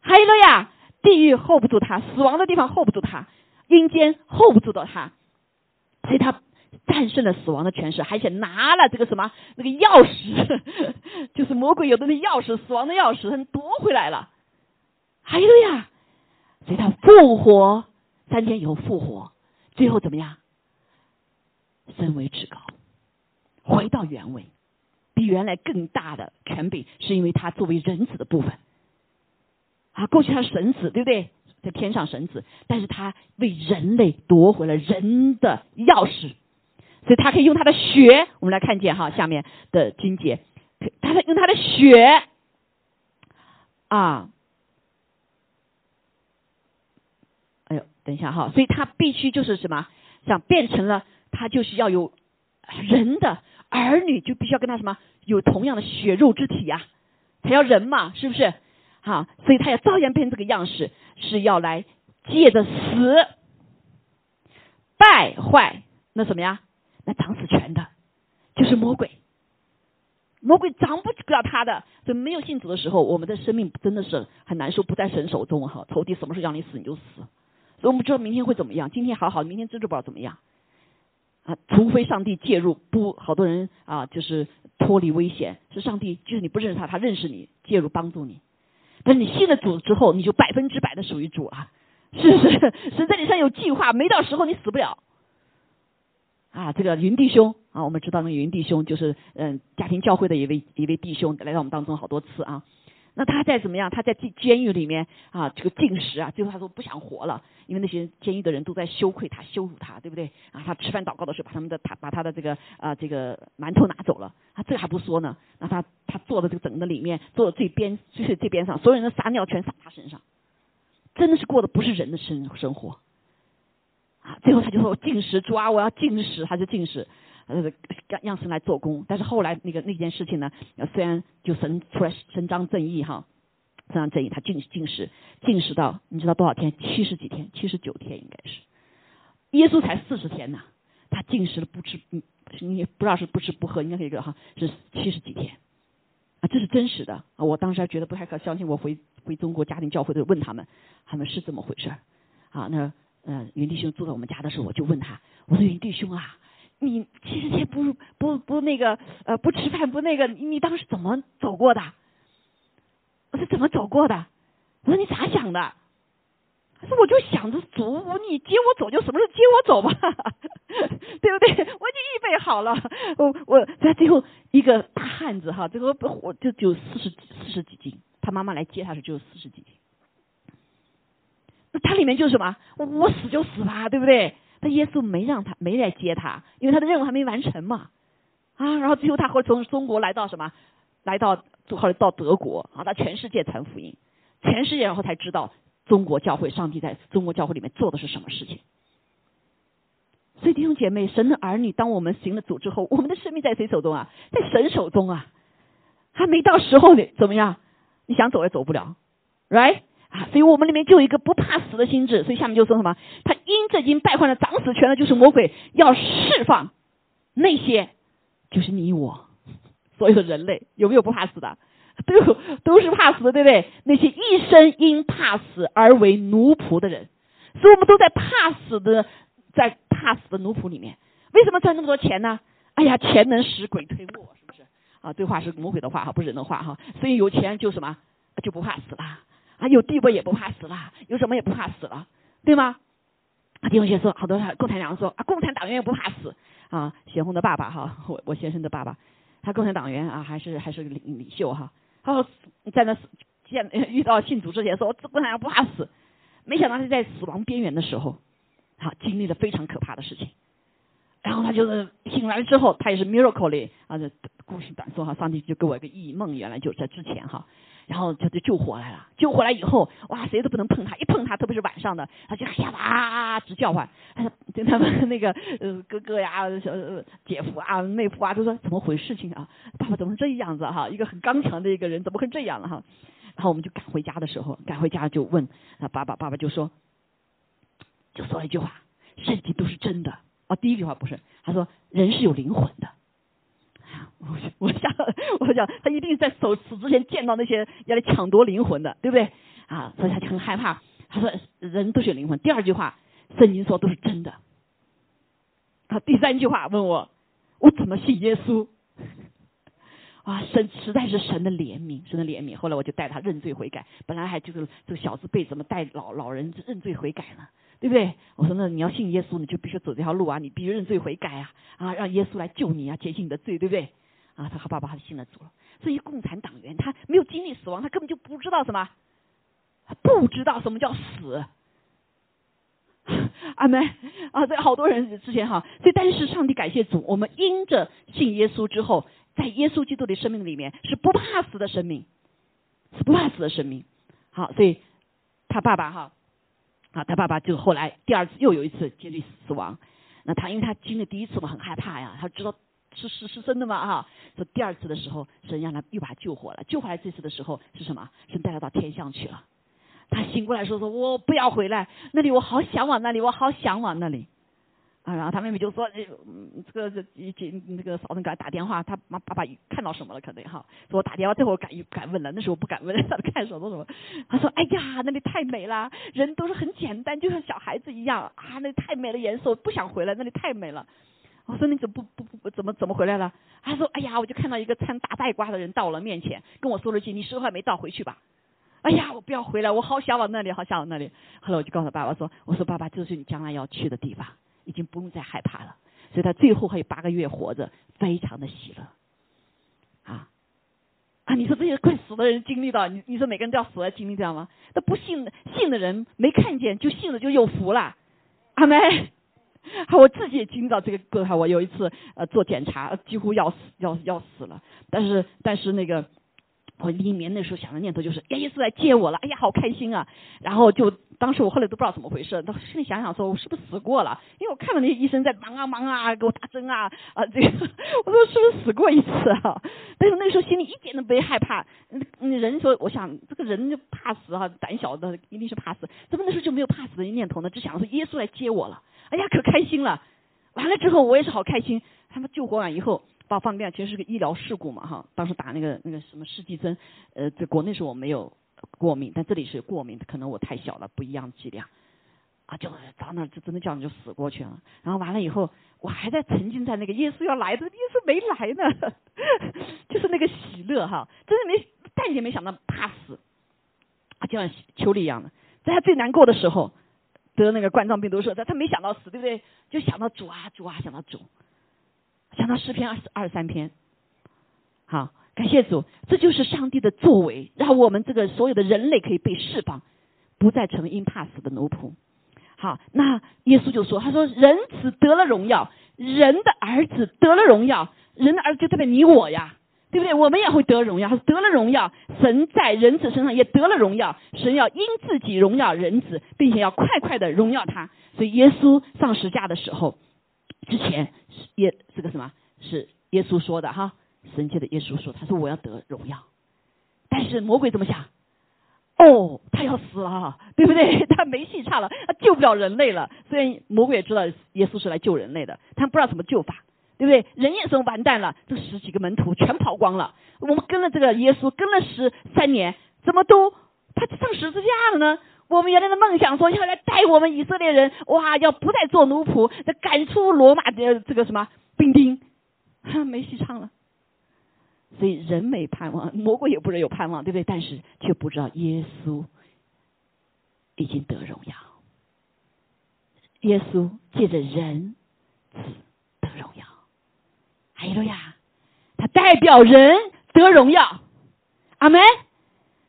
还有了呀，地狱 hold 不住他，死亡的地方 hold 不住他，阴间 hold 不住到他，所以他。战胜了死亡的权势，而且拿了这个什么那个钥匙，就是魔鬼有的那钥匙，死亡的钥匙，他夺回来了。还有呀，所以他复活三天以后复活，最后怎么样？升为至高，回到原位，比原来更大的权柄，是因为他作为人子的部分。啊，过去他是神子，对不对？在天上神子，但是他为人类夺回了人的钥匙，所以他可以用他的血，我们来看见哈下面的经节，他用他的血啊，哎呦，等一下哈，所以他必须就是什么，想变成了他就是要有人的儿女，就必须要跟他什么有同样的血肉之体呀，才要人嘛，是不是？好，所以他要照样变成这个样式，是要来借着死败坏那什么呀？那掌死权的，就是魔鬼。魔鬼掌不了他的，所以没有信主的时候，我们的生命真的是很难受，不在神手中哈。仇敌什么时候让你死你就死，所以我们知道明天会怎么样。今天好好，明天真的不知道怎么样啊！除非上帝介入，不，好多人啊，就是脱离危险，是上帝，就是你不认识他，他认识你，介入帮助你。但是你信了主之后，你就百分之百的属于主了，是 不是？神在你上有计划，没到时候你死不了。啊，这个云弟兄啊，我们知道那个云弟兄就是嗯家庭教会的一位一位弟兄，来到我们当中好多次啊。那他在怎么样？他在监监狱里面啊，这个进食啊，最后他说不想活了，因为那些监狱的人都在羞愧他、羞辱他，对不对？啊，他吃饭祷告的时候，把他们的他把他的这个啊这个馒头拿走了，他这还不说呢。那他他坐的这个整个里面，坐在最边就是这边上，所有人的撒尿全撒他身上，真的是过的不是人的生生活。啊，最后他就说我进食，主啊，我要进食，他就进食。呃，让让神来做工，但是后来那个那件事情呢，虽然就神出来伸张正义哈，伸张正义，他进进食，进食到你知道多少天？七十几天，七十九天应该是。耶稣才四十天呢，他进食了不吃，你不知道是不吃不喝，应该是一个哈，是七十几天。啊，这是真实的啊！我当时还觉得不太可相信，我回回中国家庭教会的问他们，他们是这么回事儿啊？那嗯，云弟兄住在我们家的时候，我就问他，我说云弟兄啊。你七十天不不不那个呃不吃饭不那个你当时怎么走过的？我说怎么走过的？我说你咋想的？他说我就想着主你接我走就什么时候接我走吧，对不对？我已经预备好了。我我在最后一个大汉子哈，这个我就只有四十四十几斤，他妈妈来接他时就四十几斤。那他里面就是什么？我死就死吧，对不对？但耶稣没让他没来接他，因为他的任务还没完成嘛，啊，然后最后他会从中国来到什么，来到后来到德国啊，他全世界传福音，全世界然后才知道中国教会上帝在中国教会里面做的是什么事情。所以弟兄姐妹，神的儿女，当我们行了主之后，我们的生命在谁手中啊？在神手中啊，还没到时候呢，怎么样？你想走也走不了，right？啊，所以我们里面就有一个不怕死的心智，所以下面就说什么？他因这经败坏了掌死权的，就是魔鬼要释放那些，就是你我 所有的人类，有没有不怕死的？都有，都是怕死的，对不对？那些一生因怕死而为奴仆的人，所以我们都在怕死的，在怕死的奴仆里面。为什么赚那么多钱呢？哎呀，钱能使鬼推磨，是不是？啊，这话是魔鬼的话哈，不是人的话哈。所以有钱就什么就不怕死了。啊，有地位也不怕死了，有什么也不怕死了，对吗？啊，弟兄姐说，好多共产党说啊，共产党员也不怕死啊。显红的爸爸哈，我我先生的爸爸，他共产党员啊，还是还是领领袖哈。他说在那见遇到信主之前说，共产党不怕死，没想到是在死亡边缘的时候，好经历了非常可怕的事情。然后他就是醒来之后，他也是 miracle 里啊，这故事短说哈，上帝就给我一个异梦，原来就在之前哈。然后他就救活来了，救回来以后，哇，谁都不能碰他，一碰他，特别是晚上的，他就哎呀哇直叫唤，就他们那个呃哥哥呀、小姐夫啊、妹夫啊，都说怎么回事情啊？爸爸怎么这样子哈？一个很刚强的一个人，怎么会这样了哈？然后我们就赶回家的时候，赶回家就问啊爸爸，爸爸就说，就说了一句话，事情都是真的啊。第一句话不是，他说人是有灵魂的。我 我想，我想他一定在走死之前见到那些要来抢夺灵魂的，对不对？啊，所以他就很害怕。他说人都是有灵魂。第二句话，圣经说都是真的。他，第三句话问我，我怎么信耶稣？啊，神实在是神的怜悯，神的怜悯。后来我就带他认罪悔改。本来还就是这个小子辈怎么带老老人认罪悔改呢？对不对？我说那你要信耶稣，你就必须走这条路啊，你必须认罪悔改啊，啊，让耶稣来救你啊，减轻你的罪，对不对？啊，他和爸爸还信了主了。所以共产党员他没有经历死亡，他根本就不知道什么他不知道什么叫死。阿门啊！这好多人之前哈，所以但是上帝感谢主，我们因着信耶稣之后，在耶稣基督的生命里面是不怕死的生命，是不怕死的生命。好，所以他爸爸哈，啊，他爸爸就后来第二次又有一次经历死亡。那他因为他经历第一次嘛，很害怕呀，他知道是是是真的吗哈。说第二次的时候，神让他又把他救活了。救回来这次的时候是什么？神带他到天上去了。他醒过来说：“说我不要回来，那里我好向往那里，我好向往那里。”啊，然后他妹妹就说：“这个这已经那个嫂子给他打电话，他妈爸爸看到什么了？可能哈，说我打电话这会儿敢敢问了，那时候不敢问，他看什么什么。他说：哎呀，那里太美了，人都是很简单，就像小孩子一样啊，那里太美了，颜色不想回来，那里太美了。我说你怎么不不不怎么怎么回来了？他说：哎呀，我就看到一个穿大带褂的人到了面前，跟我说了句：你时候还没到，回去吧。”哎呀，我不要回来，我好想往那里，好想往那里。后来我就告诉爸爸说：“我说爸爸，这是你将来要去的地方，已经不用再害怕了。”所以他最后还有八个月活着，非常的喜乐。啊啊！你说这些快死的人经历到，你你说每个人都要死来经历这样吗？那不信信的人没看见，就信了就有福了。阿妹，我自己也听到这个过程。我有一次呃做检查，几乎要死要要死了，但是但是那个。我里面那时候想的念头就是，耶稣来接我了，哎呀，好开心啊！然后就当时我后来都不知道怎么回事，到心里想想说，我是不是死过了？因为我看到那些医生在忙啊忙啊，给我打针啊啊，这个 我说是不是死过一次啊？但是那时候心里一点都没害怕。人说，我想这个人就怕死啊，胆小的一定是怕死。怎么那时候就没有怕死的念头呢？只想说耶稣来接我了，哎呀，可开心了。完了之后我也是好开心，他们救活完以后。把放电其实是个医疗事故嘛哈，当时打那个那个什么试剂针，呃，在国内时候我没有过敏，但这里是过敏，可能我太小了，不一样剂量，啊，就到那就真的叫你就死过去了。然后完了以后，我还在沉浸在那个耶稣要来的，耶稣没来呢，就是那个喜乐哈，真的没，半点没想到怕死，啊，就像秋丽一样的，在他最难过的时候得那个冠状病毒时候，他他没想到死，对不对？就想到主啊主啊，想到主。讲到诗篇二十二三篇，好，感谢主，这就是上帝的作为，让我们这个所有的人类可以被释放，不再成为因怕死的奴仆。好，那耶稣就说：“他说人子得了荣耀，人的儿子得了荣耀，人的儿子就代表你我呀，对不对？我们也会得荣耀，他说得了荣耀，神在人子身上也得了荣耀，神要因自己荣耀人子，并且要快快的荣耀他。所以耶稣上十架的时候。”之前是耶这个什么是耶稣说的哈？神界的耶稣说，他说我要得荣耀，但是魔鬼怎么想？哦，他要死了，对不对？他没戏唱了，他救不了人类了。虽然魔鬼也知道耶稣是来救人类的，他不知道怎么救法，对不对？人也是完蛋了，这十几个门徒全跑光了。我们跟了这个耶稣跟了十三年，怎么都他上十字架了呢？我们原来的梦想说要来带我们以色列人，哇，要不再做奴仆，要赶出罗马的这个什么兵丁，没戏唱了。所以人没盼望，魔鬼也不能有盼望，对不对？但是却不知道耶稣已经得荣耀，耶稣借着人子得荣耀，还有呀，他代表人得荣耀，阿门。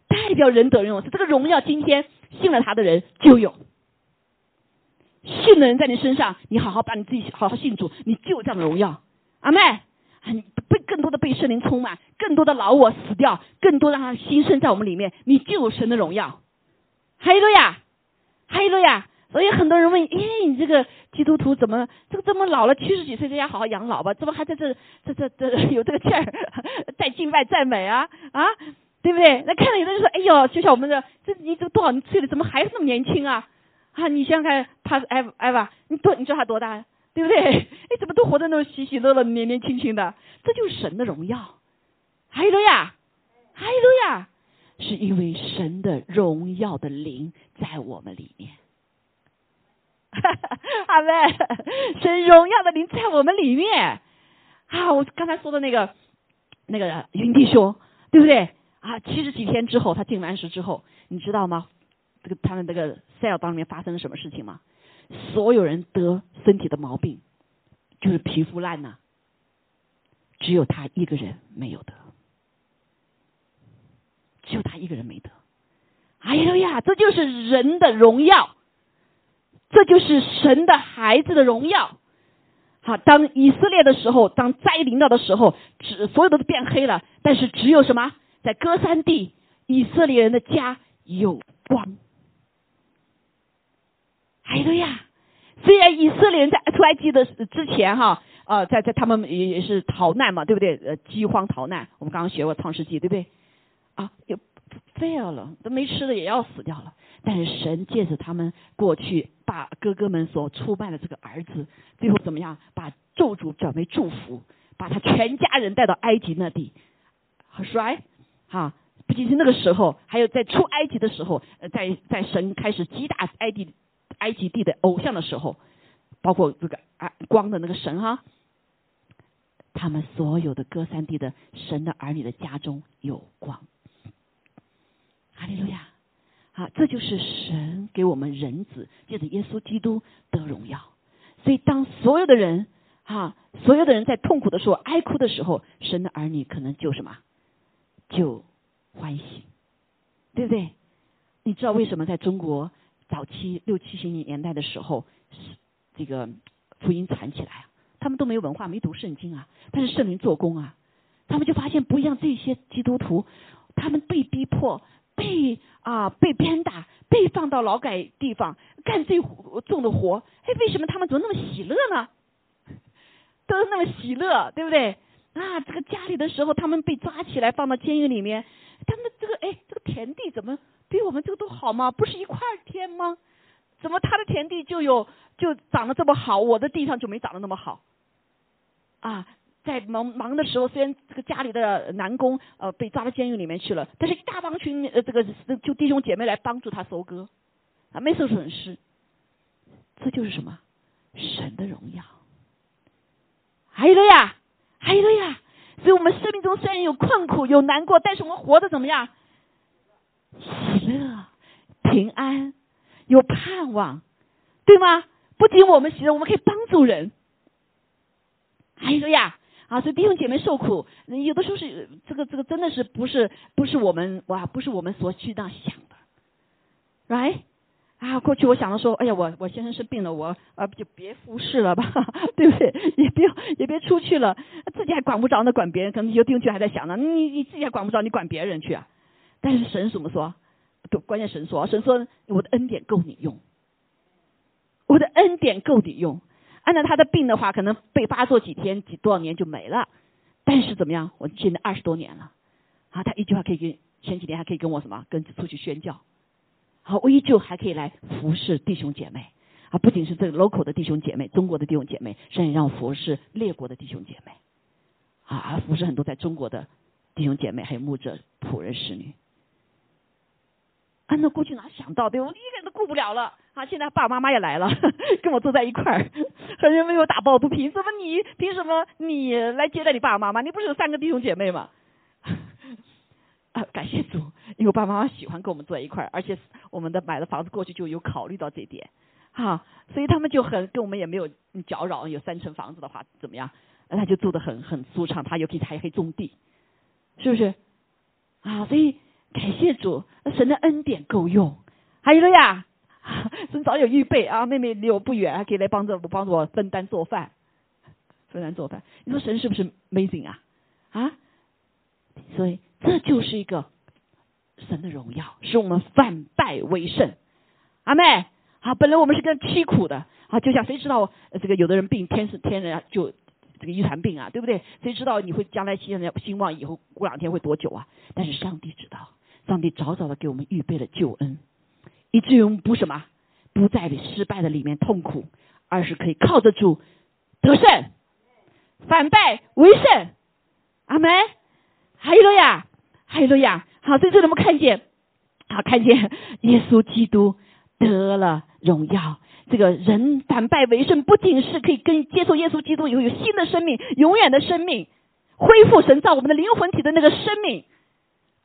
代表人得荣耀，这个荣耀今天。信了他的人就有，信的人在你身上，你好好把你自己好好信主，你就有这样的荣耀。阿妹，你被更多的被圣灵充满，更多的老我死掉，更多让他新生在我们里面，你就有神的荣耀。还有个呀，还有个呀，所以很多人问：哎，你这个基督徒怎么这个这么老了，七十几岁在家好好养老吧？怎么还在这这这这有这个劲儿 在敬拜赞美啊啊？对不对？那看到有的人说：“哎呦，就像我们的，这你这多少岁了，怎么还是那么年轻啊？啊，你想想看，他是艾艾娃，你多你知道他多大？对不对？哎，怎么都活得那么喜喜乐乐、年年轻轻的？这就是神的荣耀。还有呀，还有呀，是因为神的荣耀的灵在我们里面。哈哈，阿妹，神荣耀的灵在我们里面。啊，我刚才说的那个那个云弟兄，对不对？”啊，七十几天之后，他进完食之后，你知道吗？这个他们这个 cell 当里面发生了什么事情吗？所有人得身体的毛病，就是皮肤烂呐，只有他一个人没有得，只有他一个人没得。哎呀呀，这就是人的荣耀，这就是神的孩子的荣耀。好，当以色列的时候，当灾临到的时候，只所有的都变黑了，但是只有什么，在歌山地，以色列人的家有光。哎呀，虽然以色列人在出埃及的之前哈，呃，在在他们也也是逃难嘛，对不对？呃，饥荒逃难，我们刚刚学过创世纪，对不对？啊，有 fail 了，都没吃的也要死掉了。但是神借着他们过去，把哥哥们所出卖的这个儿子，最后怎么样？把咒诅转为祝福，把他全家人带到埃及那地，好帅哈！不仅是那个时候，还有在出埃及的时候，呃，在在神开始击打埃及埃及地的偶像的时候，包括这个啊光的那个神哈，他们所有的歌三地的神的儿女的家中有光。哈利路亚。啊，这就是神给我们人子借着耶稣基督得荣耀。所以，当所有的人哈，所有的人在痛苦的时候、哀哭的时候，神的儿女可能就什么，就欢喜，对不对？你知道为什么在中国早期六七十年代的时候，这个福音传起来啊？他们都没有文化，没读圣经啊，但是圣灵做工啊，他们就发现不一样。这些基督徒，他们被逼迫。被啊被鞭打，被放到劳改地方干最重的活，哎，为什么他们怎么那么喜乐呢？都那么喜乐，对不对？啊，这个家里的时候，他们被抓起来放到监狱里面，他们这个哎，这个田地怎么比我们这个都好吗？不是一块田吗？怎么他的田地就有就长得这么好，我的地上就没长得那么好？啊？在忙忙的时候，虽然这个家里的男工呃被抓到监狱里面去了，但是一大帮群呃这个就弟兄姐妹来帮助他收割，啊没受损失，这就是什么神的荣耀。还有了呀，还有了呀，所以我们生命中虽然有困苦有难过，但是我们活得怎么样？喜乐、平安、有盼望，对吗？不仅我们喜乐，我们可以帮助人。还有了呀。啊，所以弟兄姐妹受苦，有的时候是这个这个真的是不是不是我们哇，不是我们所去那想的，right？啊，过去我想着说，哎呀，我我先生生病了，我啊就别服侍了吧，对不对？也别也别出去了，自己还管不着呢，管别人，可能有弟兄还在想呢，你你自己还管不着，你管别人去啊？但是神怎么说？关键神说，神说我的恩典够你用，我的恩典够你用。按照他的病的话，可能被发作几天、几多少年就没了。但是怎么样？我现在二十多年了，啊，他一句话可以跟前几天还可以跟我什么，跟出去宣教，好，我依旧还可以来服侍弟兄姐妹，啊，不仅是这个 local 的弟兄姐妹，中国的弟兄姐妹，甚至让服侍列国的弟兄姐妹，啊，服侍很多在中国的弟兄姐妹，还有牧者、仆人、使女。啊，那过去哪想到，的我一个人都顾不了了。啊，现在爸爸妈妈也来了，跟我坐在一块儿，还有没有打抱不平？什么你凭什么你来接待你爸爸妈妈？你不是有三个弟兄姐妹吗？啊，感谢主，因为爸爸妈妈喜欢跟我们坐在一块儿，而且我们的买的房子过去就有考虑到这点，哈，所以他们就很跟我们也没有搅扰。有三层房子的话怎么样？他就住的很很舒畅，他又可以还可以种地，是不是？啊，所以感谢主，神的恩典够用，还有了呀。神早有预备啊！妹妹离我不远，还可以来帮着我，帮助我分担做饭，分担做饭。你说神是不是 amazing 啊？啊！所以这就是一个神的荣耀，使我们反败为胜。阿妹，好，本来我们是跟凄苦的啊，就像谁知道这个有的人病天是天人就这个遗传病啊，对不对？谁知道你会将来现在兴旺以后过两天会多久啊？但是上帝知道，上帝早早的给我们预备了救恩。以至于我们不什么，不在失败的里面痛苦，而是可以靠得住得胜，反败为胜。阿门。还有了呀，还有了呀。好，在这里我们看见，好看见 耶稣基督得了荣耀。这个人反败为胜，不仅是可以跟接受耶稣基督以后有新的生命，永远的生命，恢复神造我们的灵魂体的那个生命，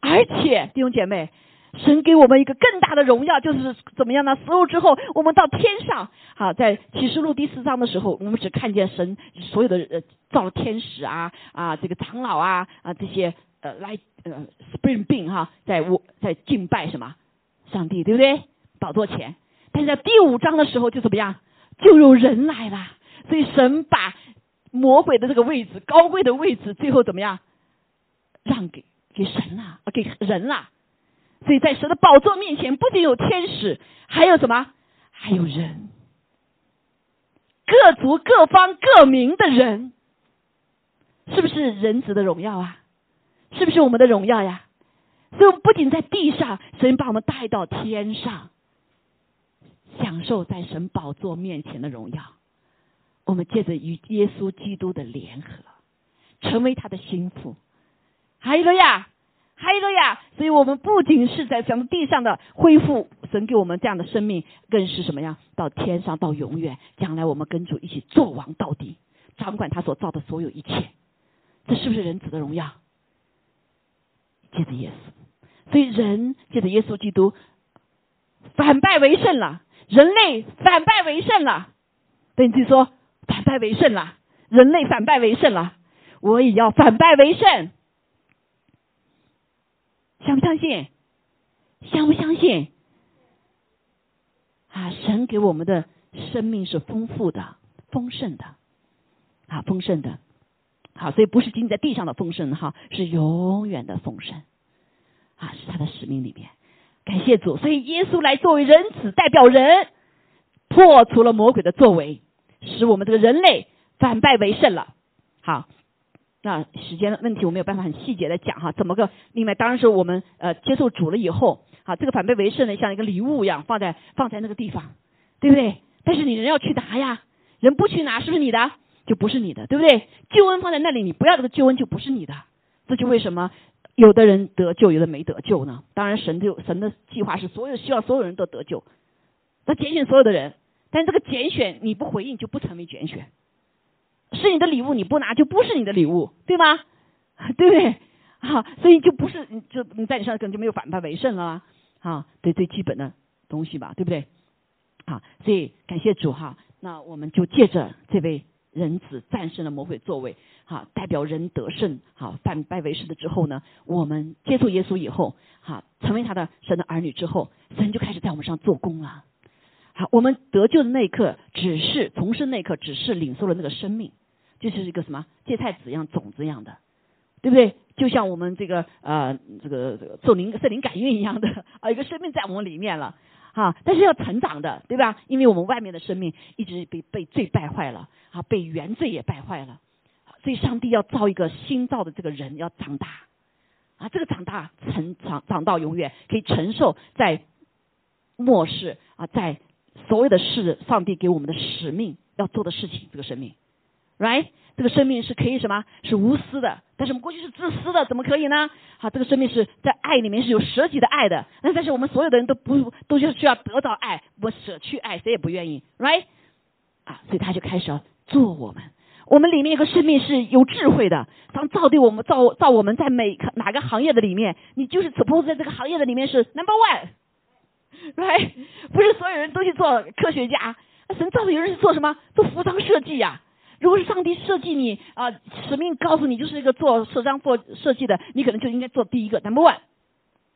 而且弟兄姐妹。神给我们一个更大的荣耀，就是怎么样呢？死后之后，我们到天上。好，在启示录第四章的时候，我们只看见神所有的呃造天使啊啊，这个长老啊啊这些来呃 spring being 哈，在我在敬拜什么上帝，对不对？宝座前，但是在第五章的时候就怎么样？就有人来了，所以神把魔鬼的这个位置、高贵的位置，最后怎么样？让给给神了，给人了。所以在神的宝座面前，不仅有天使，还有什么？还有人，各族、各方、各民的人，是不是人子的荣耀啊？是不是我们的荣耀呀？所以我们，不仅在地上，神把我们带到天上，享受在神宝座面前的荣耀。我们借着与耶稣基督的联合，成为他的心腹。还有个呀，还有个呀。所以我们不仅是在咱们地上的恢复，神给我们这样的生命，更是什么呀？到天上，到永远，将来我们跟主一起做王到底，掌管他所造的所有一切。这是不是人子的荣耀？借着耶稣，所以人借着耶稣基督反败为胜了，人类反败为胜了。对，你自己说反败为胜了，人类反败为胜了，我也要反败为胜。相不相信？相不相信？啊，神给我们的生命是丰富的、丰盛的，啊，丰盛的。好，所以不是仅仅在地上的丰盛哈，是永远的丰盛，啊，是他的使命里面。感谢主，所以耶稣来作为人子，代表人破除了魔鬼的作为，使我们这个人类反败为胜了。好，那时间的问题我没有办法很细节的讲哈，怎么个？另外当然是我们呃接受主了以后，好，这个反败为胜呢，像一个礼物一样放在放在那个地方，对不对？但是你人要去拿呀，人不去拿是不是你的？就不是你的，对不对？救恩放在那里，你不要这个救恩就不是你的。这就为什么有的人得救，有的没得救呢？当然，神就神的计划是所有希望所有人都得救，他拣选所有的人，但这个拣选你不回应就不成为拣选，是你的礼物你不拿就不是你的礼物，对吗？对不对？啊，所以就不是就你在你身上根本就没有反败为胜了啊，对最基本的东西吧，对不对？啊，所以感谢主哈，那我们就借着这位。人子战胜了魔鬼作为，哈，代表人得胜，好，反败为胜的之后呢，我们接触耶稣以后，哈，成为他的神的儿女之后，神就开始在我们上做工了。好，我们得救的那一刻，只是从生那一刻，只是领受了那个生命，就是一个什么芥菜籽一样种子一样的，对不对？就像我们这个呃这个这个受灵圣灵感应一样的啊，一个生命在我们里面了。啊，但是要成长的，对吧？因为我们外面的生命一直被被罪败坏了，啊，被原罪也败坏了，所以上帝要造一个新造的这个人要长大，啊，这个长大成长长到永远可以承受在末世啊，在所有的事，上帝给我们的使命要做的事情，这个生命，right。这个生命是可以什么？是无私的，但是我们过去是自私的，怎么可以呢？好，这个生命是在爱里面是有舍己的爱的。那但是我们所有的人都不都是需要得到爱，我舍去爱，谁也不愿意，right？啊，所以他就开始要做我们。我们里面有个生命是有智慧的，当造对我们造造我们在每个哪个行业的里面，你就是 suppose 在这个行业的里面是 number one，right？不是所有人都去做科学家，神造的有人是做什么？做服装设计呀。如果是上帝设计你啊，使命告诉你就是一个做设装做设计的，你可能就应该做第一个 number one，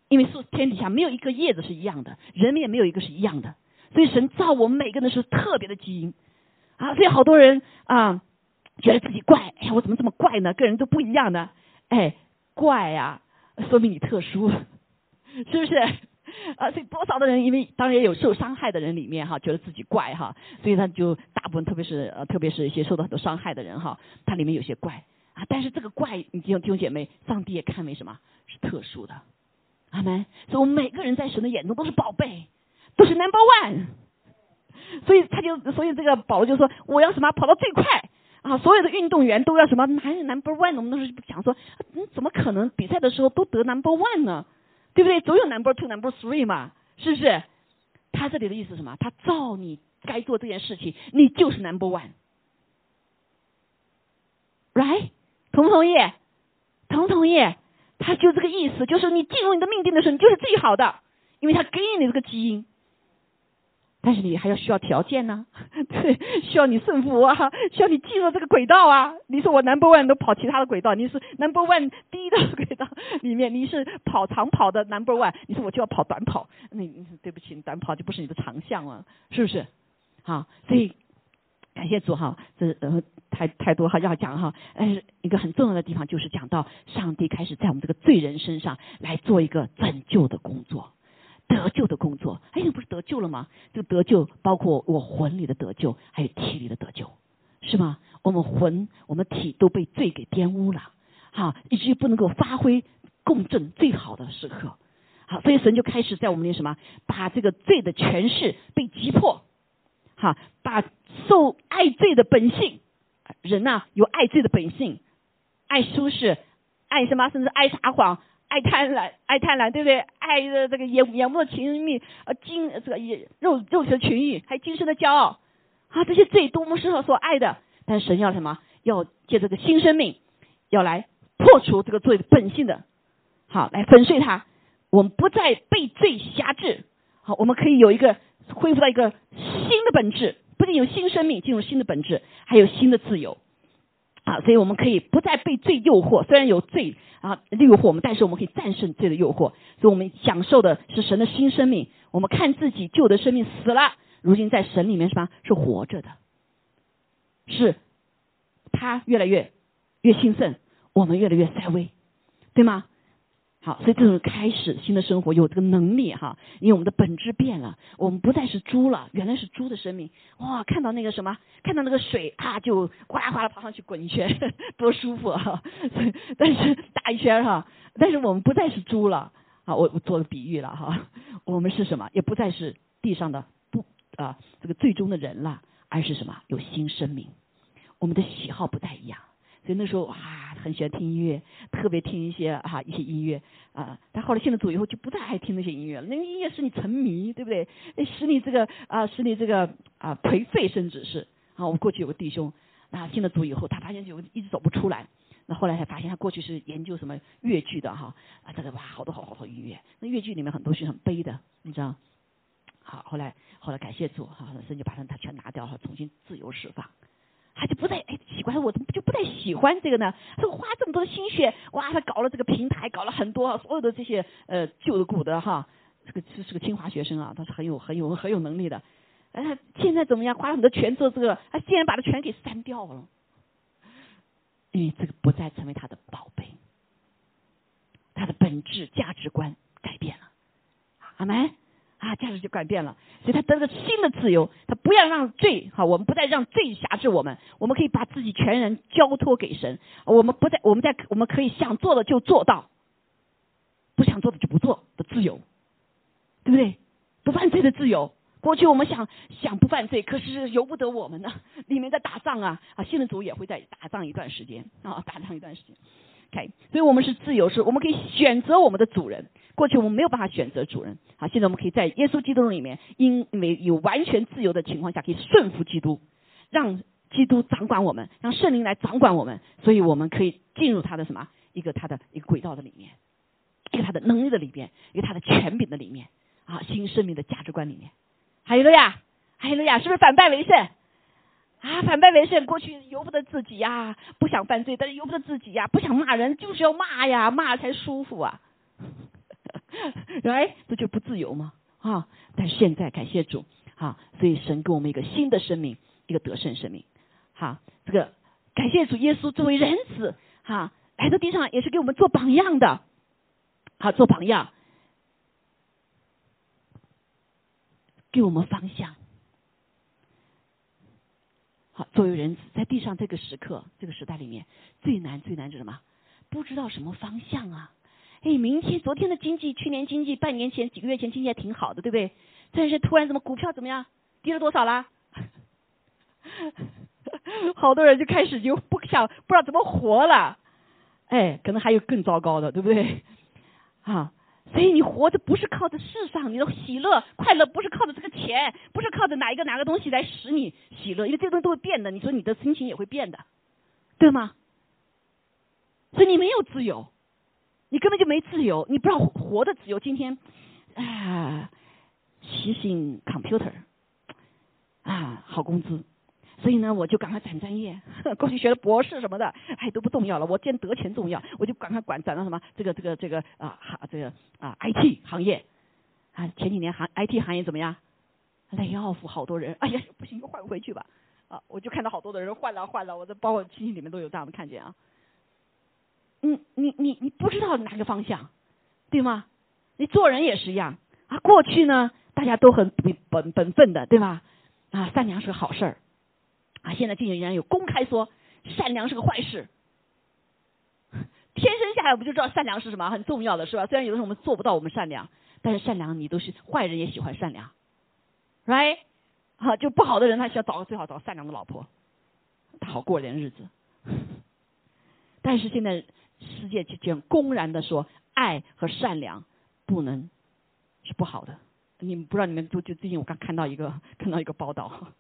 因为是天底下没有一个叶子是一样的，人也没有一个是一样的，所以神造我们每个人是特别的基因啊，所以好多人啊觉得自己怪，哎呀我怎么这么怪呢？个人都不一样呢，哎怪呀，说明你特殊，是不是？啊，所以多少的人，因为当然也有受伤害的人里面哈，觉得自己怪哈，所以他就大部分，特别是呃，特别是一些受到很多伤害的人哈，他里面有些怪啊。但是这个怪，你弟兄姐妹，上帝也看为什么是特殊的，阿门。所以我们每个人在神的眼中都是宝贝，都是 number one。所以他就，所以这个保罗就说，我要什么跑到最快啊，所有的运动员都要什么男人 number one。我们当时讲说，你怎么可能比赛的时候都得 number one 呢？对不对？总有 number two、number three 嘛，是不是？他这里的意思是什么？他照你该做这件事情，你就是 number one，right？同不同意？同不同意？他就这个意思，就是你进入你的命定的时候，你就是最好的，因为他给你这个基因。但是你还要需要条件呢，对，需要你顺服啊，需要你进入这个轨道啊。你说我 number one 都跑其他的轨道，你是 number one 第一的轨道 里面，你是跑长跑的 number one，你说我就要跑短跑，那对不起，短跑就不是你的长项了，是不是？好，所以感谢主哈，这呃太太多哈要讲哈，但是一个很重要的地方就是讲到上帝开始在我们这个罪人身上来做一个拯救的工作。得救的工作，哎，不是得救了吗？这个得救包括我魂里的得救，还有体里的得救，是吗？我们魂、我们体都被罪给玷污了，哈，以至于不能够发挥共振最好的时刻，好，所以神就开始在我们那什么，把这个罪的权势被击破，哈，把受爱罪的本性，人呐有爱罪的本性，爱舒适，爱什么，甚至爱撒谎。爱贪婪，爱贪婪，对不对？爱的这个眼眼目的情欲，呃，精这个肉肉体的情欲，还有今生的骄傲，啊，这些罪多么是所爱的。但神要什么？要借这个新生命，要来破除这个罪本性的，好，来粉碎它。我们不再被罪辖制，好，我们可以有一个恢复到一个新的本质，不仅有新生命进入新的本质，还有新的自由。啊，所以我们可以不再被罪诱惑，虽然有罪啊诱惑我们，但是我们可以战胜罪的诱惑。所以我们享受的是神的新生命。我们看自己旧的生命死了，如今在神里面是吧？是活着的，是他越来越越兴盛，我们越来越衰微，对吗？好，所以这种开始新的生活有这个能力哈，因为我们的本质变了，我们不再是猪了，原来是猪的生命，哇，看到那个什么，看到那个水啊，就哗啦哗啦跑上去滚一圈，多舒服哈！但是打一圈哈，但是我们不再是猪了啊，我我做个比喻了哈，我们是什么？也不再是地上的不啊这个最终的人了，而是什么？有新生命，我们的喜好不太一样。所以那时候哇，很喜欢听音乐，特别听一些哈一些音乐啊。但后来信了主以后，就不再爱听那些音乐了。那个音乐使你沉迷，对不对？使你这个啊，使你这个啊颓废，甚至是啊。我们过去有个弟兄，啊信了主以后，他发现就一直走不出来。那后来才发现，他过去是研究什么越剧的哈啊，这个哇好多好多好多音乐。那越剧里面很多是很悲的，你知道？好，后来后来感谢主哈，神就把他他全拿掉了，重新自由释放。他就不再哎奇怪，我怎么就不太喜欢这个呢？他花这么多心血，哇，他搞了这个平台，搞了很多所有的这些呃旧的古的哈，这个是是个清华学生啊，他是很有很有很有能力的。哎，现在怎么样？花了很多钱做这个，他竟然把他全给删掉了，因为这个不再成为他的宝贝，他的本质价值观改变了，阿门。啊，价值就改变了，所以他得了新的自由，他不要让罪哈，我们不再让罪辖制我们，我们可以把自己全人交托给神，我们不再，我们在我们可以想做的就做到，不想做的就不做的自由，对不对？不犯罪的自由。过去我们想想不犯罪，可是由不得我们呢，里面在打仗啊，啊，新的主也会在打仗一段时间啊，打仗一段时间。OK，所以我们是自由，是我们可以选择我们的主人。过去我们没有办法选择主人，好，现在我们可以在耶稣基督里面，因为有完全自由的情况下，可以顺服基督，让基督掌管我们，让圣灵来掌管我们，所以我们可以进入他的什么一个他的一个轨道的里面，一个他的能力的里面，一个他的权柄的里面，啊，新生命的价值观里面，还有了呀，还有了呀，是不是反败为胜？啊，反败为胜。过去由不得自己呀，不想犯罪，但是由不得自己呀，不想骂人，就是要骂呀，骂才舒服啊。哎，这就不自由吗？啊！但现在感谢主，哈，所以神给我们一个新的生命，一个得胜生命。哈，这个感谢主，耶稣作为人子，哈，来到地上也是给我们做榜样的，好做榜样，给我们方向。作为人，在地上这个时刻、这个时代里面，最难、最难是什么？不知道什么方向啊！哎，明天、昨天的经济，去年经济，半年前、几个月前经济还挺好的，对不对？但是突然怎么股票怎么样？跌了多少啦？好多人就开始就不想，不知道怎么活了。哎，可能还有更糟糕的，对不对？啊！所以你活着不是靠着世上你的喜乐快乐，不是靠着这个钱，不是靠着哪一个哪个东西来使你喜乐，因为这些东西都会变的。你说你的心情也会变的，对吗？所以你没有自由，你根本就没自由，你不知道活的自由。今天啊，骑行 computer 啊好工资，所以呢我就赶快转专业，过去学的博士什么的，哎都不重要了，我见得钱重要，我就赶快转转到什么这个这个这个啊哈这个啊 IT 行业啊前几年行 IT 行业怎么样？雷 off 好多人，哎呀不行，换回去吧啊！我就看到好多的人换了换了，我这包括亲戚里面都有这样的看见啊。嗯，你你你不知道哪个方向，对吗？你做人也是一样啊。过去呢，大家都很本本分的，对吧？啊，善良是好事儿啊。现在竟然有公开说善良是个坏事，天生下来不就知道善良是什么很重要的是吧？虽然有的时候我们做不到我们善良，但是善良你都是坏人也喜欢善良，right？啊，就不好的人他想找个最好找善良的老婆，他好过点日子。但是现在。世界就这样公然的说，爱和善良不能是不好的。你们不知道你们就就最近我刚看到一个看到一个报道，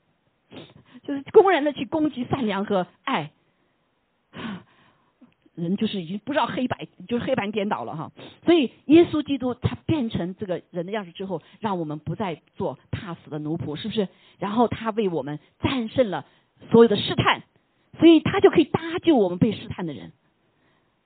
就是公然的去攻击善良和爱，人就是已经不知道黑白，就是黑白颠倒了哈。所以耶稣基督他变成这个人的样式之后，让我们不再做怕死的奴仆，是不是？然后他为我们战胜了所有的试探，所以他就可以搭救我们被试探的人。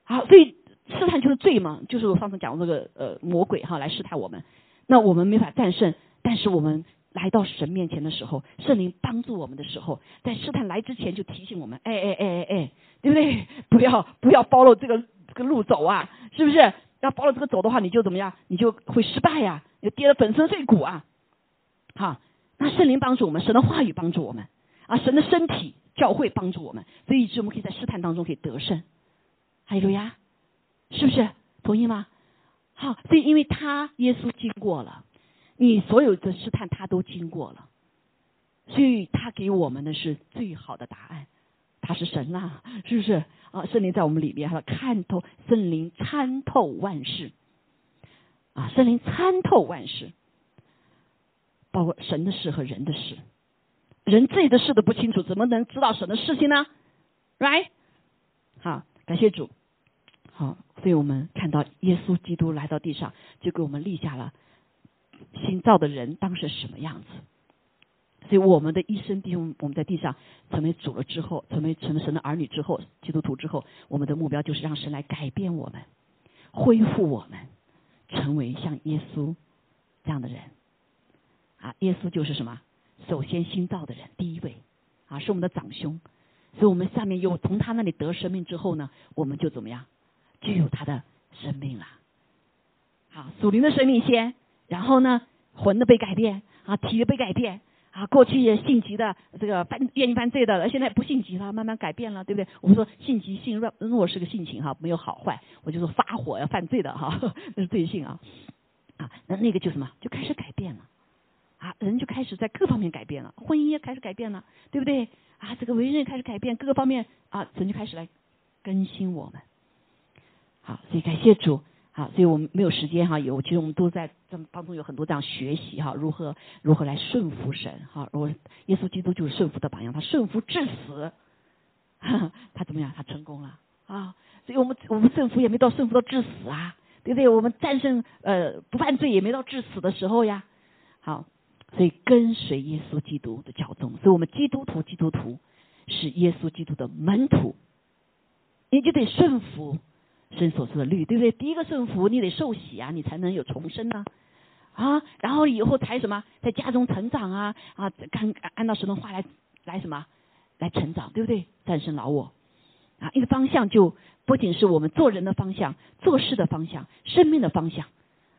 好，所以试探就是罪嘛，就是我上次讲的那个呃魔鬼哈来试探我们，那我们没法战胜，但是我们来到神面前的时候，圣灵帮助我们的时候，在试探来之前就提醒我们，哎哎哎哎哎，对不对？不要不要包了这个这个路走啊，是不是？要包了这个走的话，你就怎么样？你就会失败呀，就跌得粉身碎骨啊！哈，那圣灵帮助我们，神的话语帮助我们啊，神的身体教会帮助我们，所以以致我们可以在试探当中可以得胜。还有呀，是不是同意吗？好，所以因为他耶稣经过了，你所有的试探他都经过了，所以他给我们的是最好的答案。他是神呐，是不是啊？圣灵在我们里面，他看透圣灵参透万事啊，圣灵参透万事，包括神的事和人的事。人自己的事都不清楚，怎么能知道神的事情呢？Right？好。感谢主，好，所以我们看到耶稣基督来到地上，就给我们立下了新造的人当时什么样子。所以我们的一生弟兄，我们在地上成为主了之后，成为成为神的儿女之后，基督徒之后，我们的目标就是让神来改变我们，恢复我们，成为像耶稣这样的人。啊，耶稣就是什么？首先新造的人，第一位啊，是我们的长兄。所以我们下面又从他那里得生命之后呢，我们就怎么样，就有他的生命了。好，属灵的生命先，然后呢，魂的被改变啊，体的被改变啊。过去也性急的这个犯愿意犯罪的，现在不性急了，慢慢改变了，对不对？我们说性急性弱，弱是个性情哈，没有好坏。我就说发火要犯罪的哈，那是罪性啊。啊，那那个就什么，就开始改变了啊，人就开始在各方面改变了，婚姻也开始改变了，对不对？啊，这个为人开始改变，各个方面啊，神就开始来更新我们。好，所以感谢主。好，所以我们没有时间哈，有其实我们都在这当中有很多这样学习哈，如何如何来顺服神哈。如果耶稣基督就是顺服的榜样，他顺服至死，他怎么样？他成功了啊！所以我们我们顺服也没到顺服到至死啊，对不对？我们战胜呃不犯罪也没到至死的时候呀。好。所以跟随耶稣基督的教宗，所以我们基督徒基督徒是耶稣基督的门徒，你就得顺服神所赐的律，对不对？第一个顺服，你得受洗啊，你才能有重生呢啊，然后以后才什么，在家中成长啊啊，按按照神的话来来什么来成长，对不对？战胜老我啊，一个方向就不仅是我们做人的方向、做事的方向、生命的方向。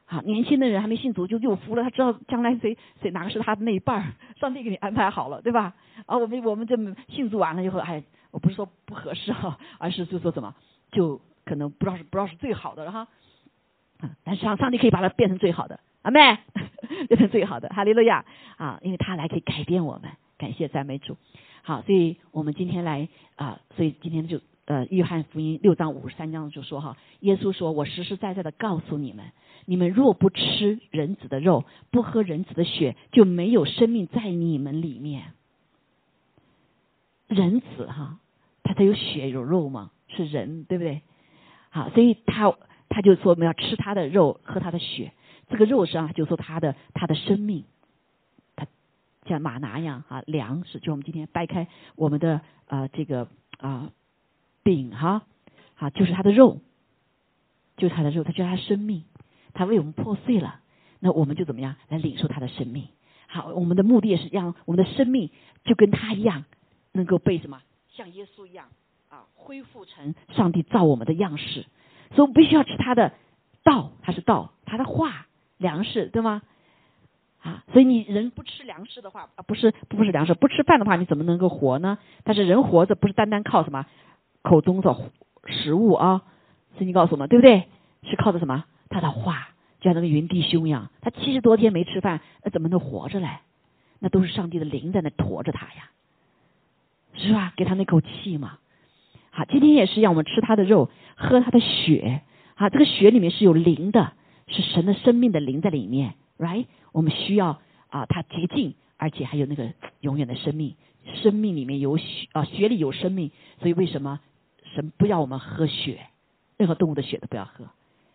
啊，年轻的人还没信主就有福了，他知道将来谁谁哪个是他的那一半儿，上帝给你安排好了，对吧？啊，我们我们这信主完了以后，哎，我不是说不合适哈，而是就说什么，就可能不知道是不知道是最好的了哈，啊，但是上上帝可以把它变成最好的，阿妹 变成最好的，哈利路亚啊，因为他来可以改变我们，感谢赞美主。好，所以我们今天来啊，所以今天就呃，约翰福音六章五十三章就说哈，耶稣说我实实在在的告诉你们。你们若不吃人子的肉，不喝人子的血，就没有生命在你们里面。人子哈，他才有血有肉嘛，是人对不对？好，所以他他就说我们要吃他的肉，喝他的血。这个肉上就说他的他的生命，他像马拿一样啊，粮食，就我们今天掰开我们的啊这个啊饼哈，啊就是他的肉，就是他的肉，他就是他生命，他为我们破碎了，那我们就怎么样来领受他的生命？好，我们的目的也是让我们的生命就跟他一样，能够被什么像耶稣一样啊恢复成上帝造我们的样式，所以我们必须要吃他的道，他是道，他的话粮食，对吗？啊，所以你人不吃粮食的话，啊不是不是粮食，不吃饭的话，你怎么能够活呢？但是人活着不是单单靠什么口中的食物啊，圣经告诉我们，对不对？是靠的什么？他的话，就像那个云弟兄一样，他七十多天没吃饭，那怎么能活着嘞？那都是上帝的灵在那驮着他呀，是吧？给他那口气嘛。好，今天也是让我们吃他的肉，喝他的血。啊，这个血里面是有灵的，是神的生命的灵在里面，right？我们需要啊，它洁净，而且还有那个永远的生命，生命里面有血啊，血里有生命，所以为什么神不要我们喝血？任何动物的血都不要喝，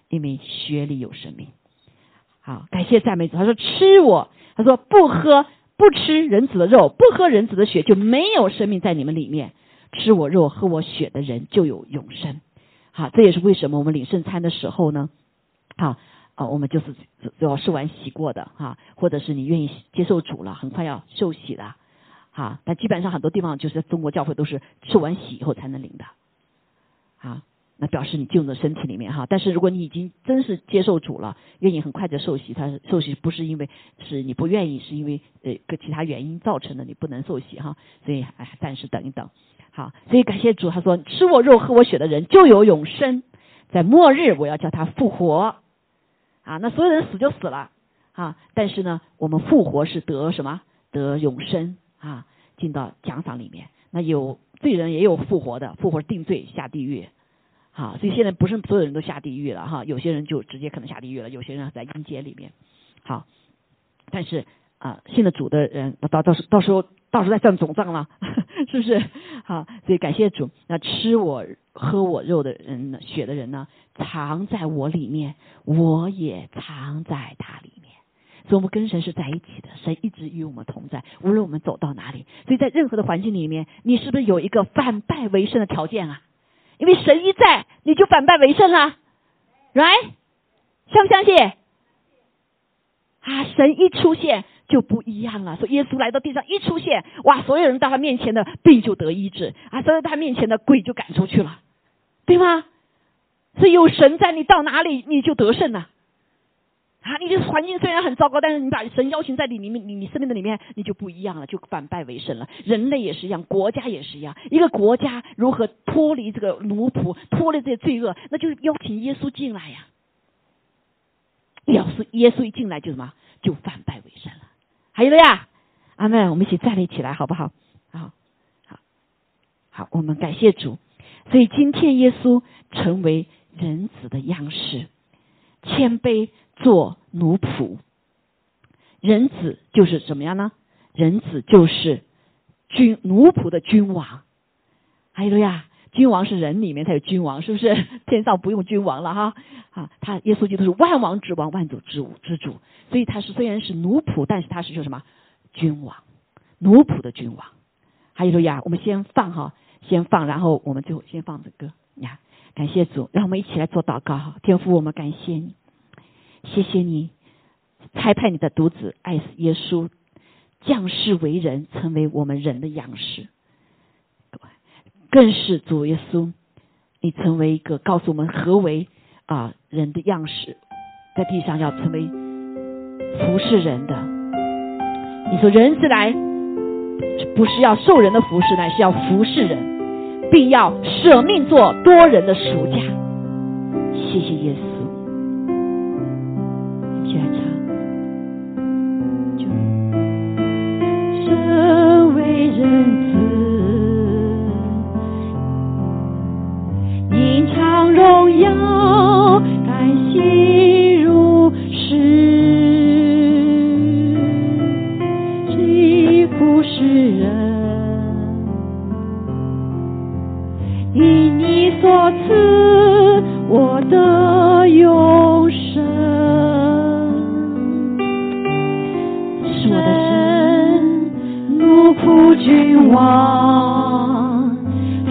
因为血里有生命。好，感谢赞美主。他说吃我，他说不喝不吃人子的肉，不喝人子的血，就没有生命在你们里面。吃我肉喝我血的人就有永生。好，这也是为什么我们领圣餐的时候呢？好。啊，我们就是只要受完洗过的哈，或者是你愿意接受主了，很快要受洗的，哈。但基本上很多地方就是中国教会都是受完洗以后才能领的，啊，那表示你进入了身体里面哈。但是如果你已经真是接受主了，愿意很快就受洗，他受洗不是因为是你不愿意，是因为呃个其他原因造成的，你不能受洗哈。所以哎，暂时等一等，好。所以感谢主，他说吃我肉喝我血的人就有永生，在末日我要叫他复活。啊，那所有人死就死了啊！但是呢，我们复活是得什么？得永生啊，进到奖赏里面。那有罪人也有复活的，复活定罪下地狱。好，所以现在不是所有人都下地狱了哈，有些人就直接可能下地狱了，有些人还在阴间里面。好，但是啊，信了主的人，到到时到时候到时候再算总账了，是不是？好，所以感谢主。那吃我喝我肉的人呢，血的人呢？藏在我里面，我也藏在他里面，所以我们跟神是在一起的。神一直与我们同在，无论我们走到哪里。所以在任何的环境里面，你是不是有一个反败为胜的条件啊？因为神一在，你就反败为胜了，right？相不相信？啊，神一出现就不一样了。说耶稣来到地上一出现，哇，所有人到他面前的病就得医治啊，所有他面前的鬼就赶出去了，对吗？所以有神在，你到哪里你就得胜了。啊，你的环境虽然很糟糕，但是你把神邀请在你里面，你你生命的里面，你就不一样了，就反败为胜了。人类也是一样，国家也是一样。一个国家如何脱离这个奴仆，脱离这些罪恶，那就是邀请耶稣进来呀。要是耶稣一进来就什么，就反败为胜了。还有了呀，阿妹，我们一起站立起来，好不好？好，好，好，我们感谢主。所以今天耶稣成为。人子的样式，谦卑做奴仆。人子就是怎么样呢？人子就是君奴仆的君王。还有了呀，君王是人里面才有君王，是不是？天上不用君王了哈啊！他耶稣基督是万王之王，万主之主之主。所以他是虽然是奴仆，但是他是叫什么？君王，奴仆的君王。还有说呀，我们先放哈，先放，然后我们最后先放这歌呀。感谢主，让我们一起来做祷告哈。天父，我们感谢你，谢谢你差派你的独子爱死耶稣降世为人，成为我们人的样式。更是主耶稣，你成为一个告诉我们何为啊人的样式，在地上要成为服侍人的。你说人是来，不是要受人的服侍，乃是要服侍人。并要舍命做多人的暑假。谢谢耶稣。谢谢赐我的永生，是我的神，奴仆君王，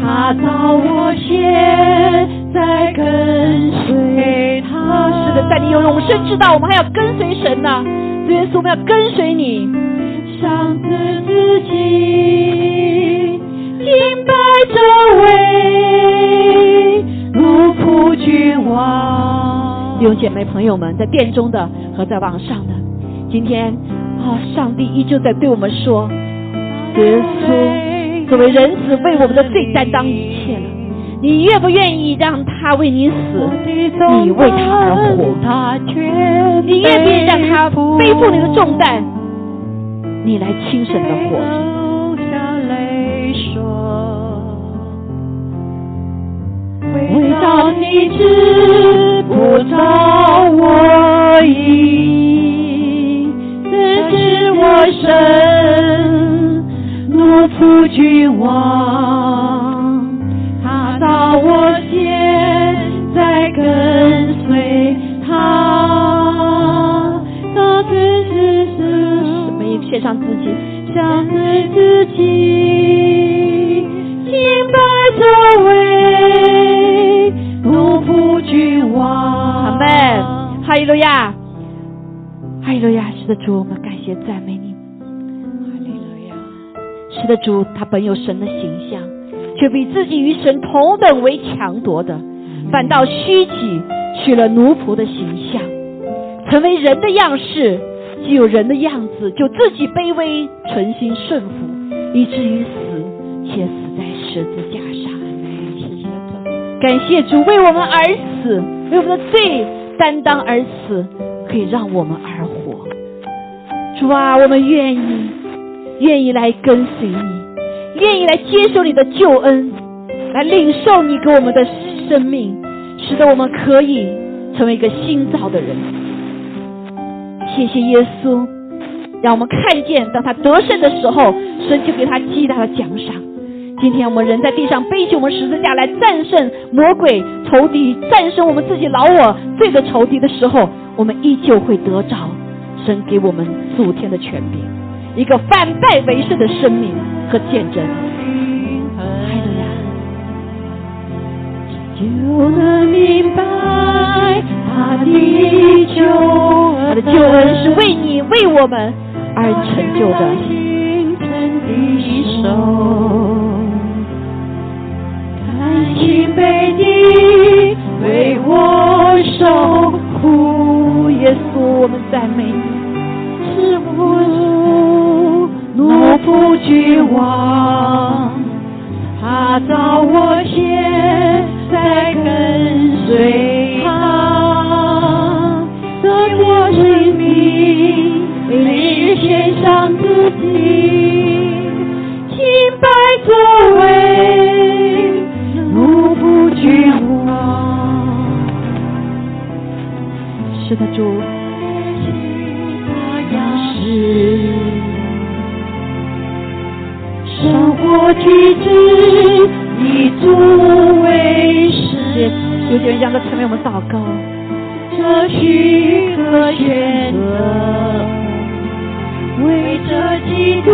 他造我先，在跟随他。是的，在你有永生之道，我们还要跟随神呢、耶稣，我们要跟随你，上次自己。弟兄姐妹朋友们，在殿中的和在网上的，今天啊，上帝依旧在对我们说：耶稣作为人子，为我们的罪担当一切了。你愿不愿意让他为你死？你为他而活？你愿不愿意让他背负你的重担？你来轻省的活着。到你知不着我意，这是我神奴仆君王，他到我现在跟随他，他只是 什么？献上自己，的主，我们感谢赞美你。是的主，他本有神的形象，却比自己与神同等为强夺的，反倒虚己，取了奴仆的形象，成为人的样式。既有人的样子，就自己卑微，存心顺服，以至于死，且死在十字架上。感谢主为我们而死，为我们的罪担当而死，可以让我们而活。主啊，我们愿意，愿意来跟随你，愿意来接受你的救恩，来领受你给我们的生命，使得我们可以成为一个新造的人。谢谢耶稣，让我们看见，当他得胜的时候，神就给他极大的奖赏。今天我们人在地上背起我们十字架来战胜魔鬼仇敌，战胜我们自己老我罪的仇敌的时候，我们依旧会得着神给我们主天的权柄，一个反败为胜的生命和见证。还有呀，就能明白他的救。他的救恩是为你、为我们而成就的。为我受苦，耶稣，我们赞美你，是我奴仆君王，他造我先，再跟随他。我生命，每日献上自己，清白作为奴仆君是的，主。他样式，生活举止以主为师。有点让他成为我们祷告。这许可选择，为这基督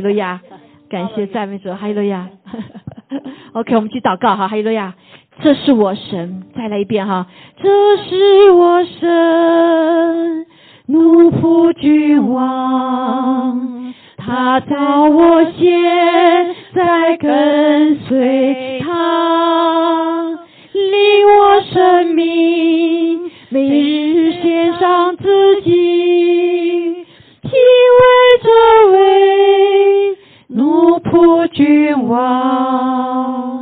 利路亚，感谢赞美主，哈利路亚。OK，我们去祷告哈，哈利路亚。这是我神，再来一遍哈。这是我神，奴仆君王，他造我先，再跟随他，领我生命，每日献上自己，敬畏这位奴仆君王。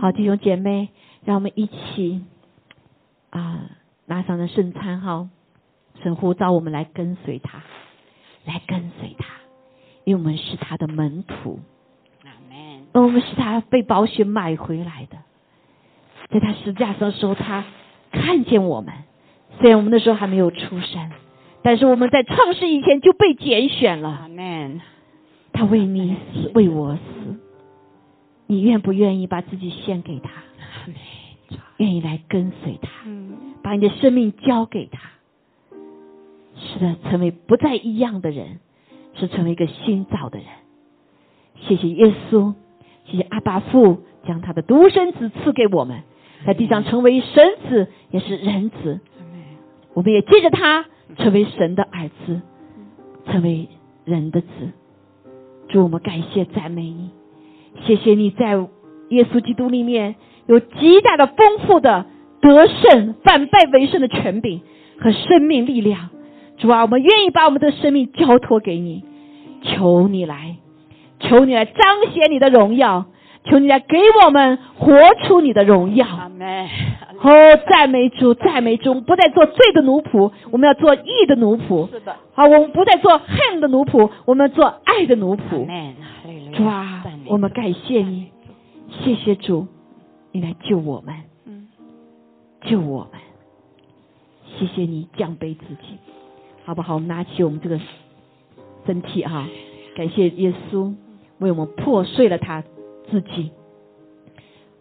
好，弟兄姐妹，让我们一起啊拿上了圣餐哈，神呼召我们来跟随他，来跟随他，因为我们是他的门徒，而我们是他被宝血买回来的。在他十字架上的时候，他看见我们，虽然我们那时候还没有出生，但是我们在创世以前就被拣选了。Amen。他为你死，为我死，你愿不愿意把自己献给他？愿意来跟随他，嗯，把你的生命交给他。是的，成为不再一样的人，是成为一个新造的人。谢谢耶稣，谢谢阿爸父将他的独生子赐给我们，在地上成为神子，也是人子。我们也借着他成为神的儿子，成为人的子。主，我们感谢赞美你，谢谢你在耶稣基督里面有极大的丰富的得胜、反败为胜的权柄和生命力量。主啊，我们愿意把我们的生命交托给你，求你来，求你来彰显你的荣耀，求你来给我们活出你的荣耀。Amen。哦，赞美主，赞美主！不再做罪的奴仆，我们要做义的奴仆。是的。好，我们不再做恨的奴仆，我们做爱的奴仆。主啊，我们感谢你，谢谢主，你来救我们，嗯救我们。谢谢你降卑自己，好不好？我们拿起我们这个身体哈、感谢耶稣为我们破碎了他自己，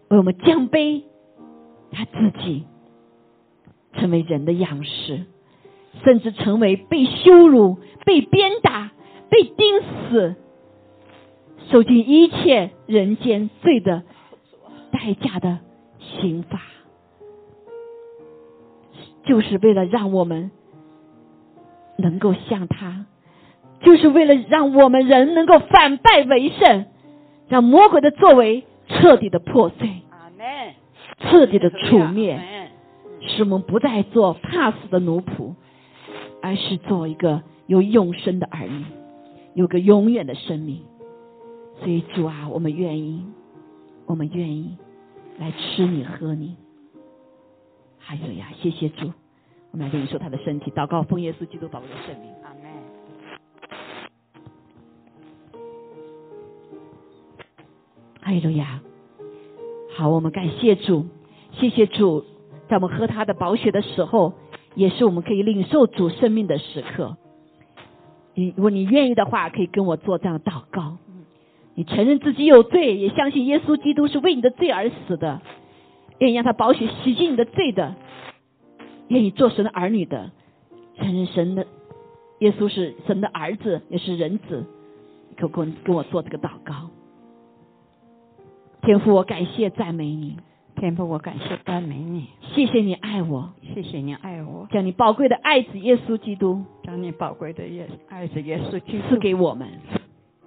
为我们降卑他自己，成为人的样式，甚至成为被羞辱、被鞭打、被钉死。受尽一切人间罪的代价的刑罚，就是为了让我们能够像他，就是为了让我们人能够反败为胜，让魔鬼的作为彻底的破碎。彻底的除灭，使我们不再做怕死的奴仆，而是做一个有永生的儿女，有个永远的生命。所以主啊，我们愿意，我们愿意来吃你喝你。还有呀，谢谢主，我们来领受他的身体，祷告奉耶稣基督宝贵的圣名。哈利路亚！好，我们感谢主，谢谢主，在我们喝他的宝血的时候，也是我们可以领受主生命的时刻。你如果你愿意的话，可以跟我做这样的祷告。你承认自己有罪，也相信耶稣基督是为你的罪而死的，愿意让他宝血洗净你的罪的，愿意做神的儿女的，承认神的耶稣是神的儿子，也是人子，可跟跟我做这个祷告。天父，我感谢赞美你，天父，我感谢赞美你，谢谢你爱我，谢谢你爱我，将你宝贵的爱子耶稣基督将你宝贵的耶爱子耶稣基赐督给我们，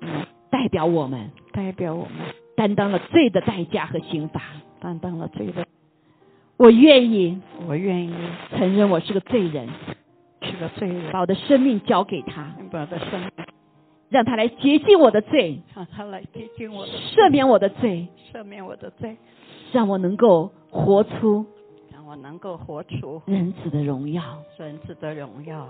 嗯代表我们代表我们担当了罪的代价和刑罚。担当了罪的，我愿意我愿意承认我是个罪人，是个罪人，把我的生命交给他，把我的生命让他来洁净我的罪，让他来洁净我的赦免我的罪，赦免我的罪，让我能够活出让我能够活出人子的荣耀。人子的荣耀。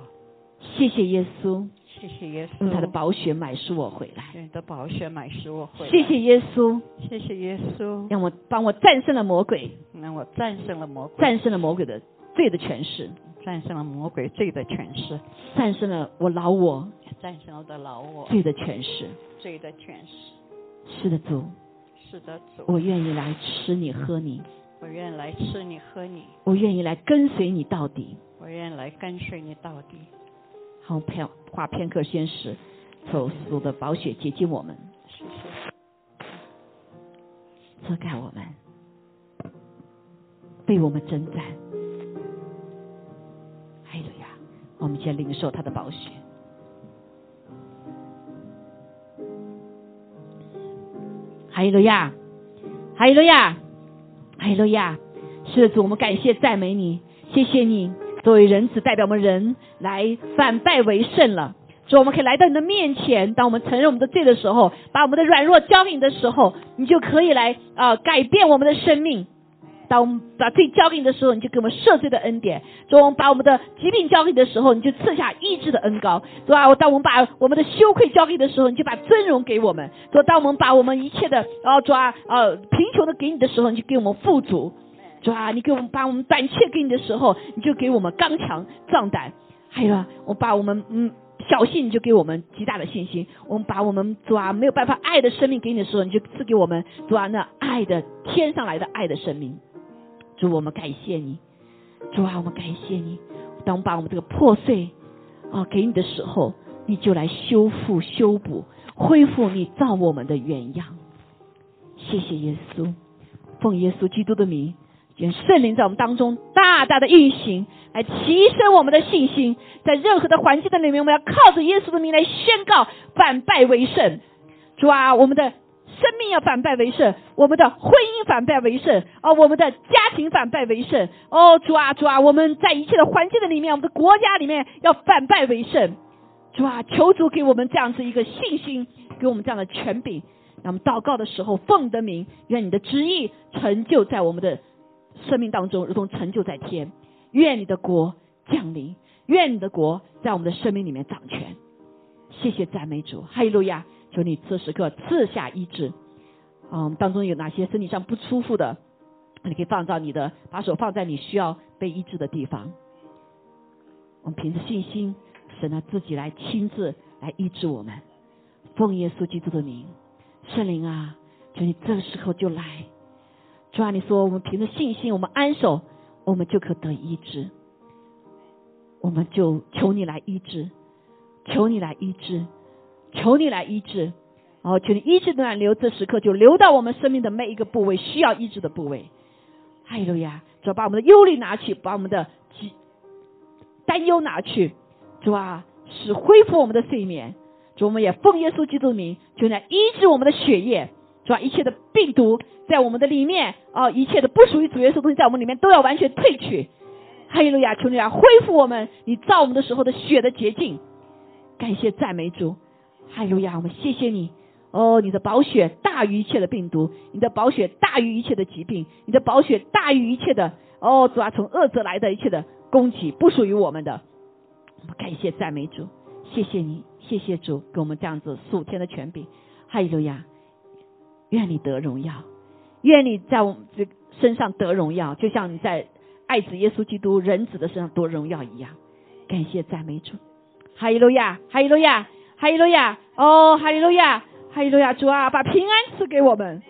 谢谢耶稣，谢谢耶稣，用他的宝血买赎我回来。用你的宝血买赎我回来。谢谢耶稣，谢谢耶稣，让我帮我战胜了魔鬼，让我战胜了魔鬼，战胜了魔鬼的罪的权势，战胜了魔鬼罪的权势，战胜了我老我战胜了我的老我罪的权势。罪的权势。是的，主，是的，主，我愿意来吃你喝你，我愿意来吃你喝你，我愿意来跟随你到底。我愿意来跟随你到底。好片花片刻先时，走主的宝血接近我们，谢谢。遮盖我们，为我们征战。我们先领受他的宝血。哈利路亚！哈利路亚！哈利路亚！是的，主，我们感谢赞美你，谢谢你作为人子代表我们人来反败为胜了。主，我们可以来到你的面前，当我们承认我们的罪的时候，把我们的软弱交给你的时候，你就可以来啊、改变我们的生命。当我们把罪交给你的时候，你就给我们赦罪的恩典；主，我们把我们的疾病交给你的时候，你就赐下医治的恩膏；主啊，当我们把我们的羞愧交给你的时候，你就把尊荣给我们；主，当我们把我们一切的啊，主啊，呃，贫穷的给你的时候，你就给我们富足；主啊，你给我们把我们胆怯给你的时候，你就给我们刚强壮胆；还有啊，我把我们嗯。小信你就给我们极大的信心，我们把我们主啊没有办法爱的生命给你的时候，你就赐给我们主啊那爱的天上来的爱的生命。主，我们感谢你，主啊，我们感谢你。当我们把我们这个破碎啊给你的时候，你就来修复、修补、恢复你造我们的原样。谢谢耶稣，奉耶稣基督的名，愿圣灵在我们当中大大的运行，来提升我们的信心。在任何的环境的里面，我们要靠着耶稣的名来宣告反败为胜。主啊，我们的生命要反败为胜，我们的婚姻反败为胜，哦，我们的家庭反败为胜，哦，主啊，主啊，我们在一切的环境的里面，我们的国家里面要反败为胜。主啊，求主给我们这样子一个信心，给我们这样的权柄。让我们祷告的时候，奉你的名，愿你的旨意成就在我们的生命当中，如同成就在天。愿你的国降临，愿你的国在我们的生命里面掌权。谢谢赞美主，哈利路亚！求你这时刻赐下医治。嗯，当中有哪些身体上不舒服的，你可以放到你的，把手放在你需要被医治的地方。我们凭着信心，神啊自己来亲自来医治我们。奉耶稣基督的名，圣灵啊，求你这个时候就来。主啊，你说我们凭着信心，我们安守，我们就可得医治。我们就求你来医治，求你来医治，求你来医治。哦，求你医治的暖流，这时刻就流到我们生命的每一个部位需要医治的部位。哈利路亚！主，把我们的忧虑拿去，把我们的疾担忧拿去，主啊，使恢复我们的睡眠。主，我们也奉耶稣基督名，求你来医治我们的血液。主啊，一切的病毒在我们的里面，哦，一切的不属于主耶稣的东西在我们里面都要完全退去。哈利路亚！求你来恢复我们，你造我们的时候的血的洁净。感谢赞美主，哈利路亚！我们谢谢你。哦，你的宝血大于一切的病毒，你的宝血大于一切的疾病，你的宝血大于一切的哦，主啊，从恶者来的一切的攻击，不属于我们的。我们感谢赞美主，谢谢你，谢谢主给我们这样子数天的权柄。哈利路亚！愿你得荣耀，愿你在我们这身上得荣耀，就像你在爱子耶稣基督人子的身上得荣耀一样。感谢赞美主，哈利路亚，哈利路亚，哈利路亚，哦，哈利路亚。哈利路亚，主啊，把平安赐给我们，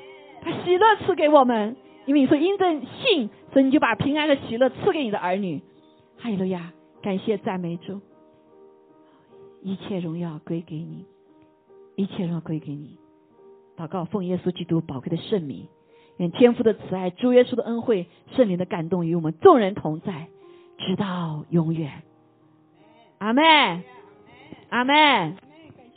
把喜乐赐给我们。因为你说因着信，所以你就把平安和喜乐赐给你的儿女。哈利路亚，感谢赞美主，一切荣耀归给你，一切荣耀归给你。祷告，奉耶稣基督宝贵的圣名，愿天父的慈爱、主耶稣的恩惠、圣灵的感动与我们众人同在，直到永远。阿门，阿门。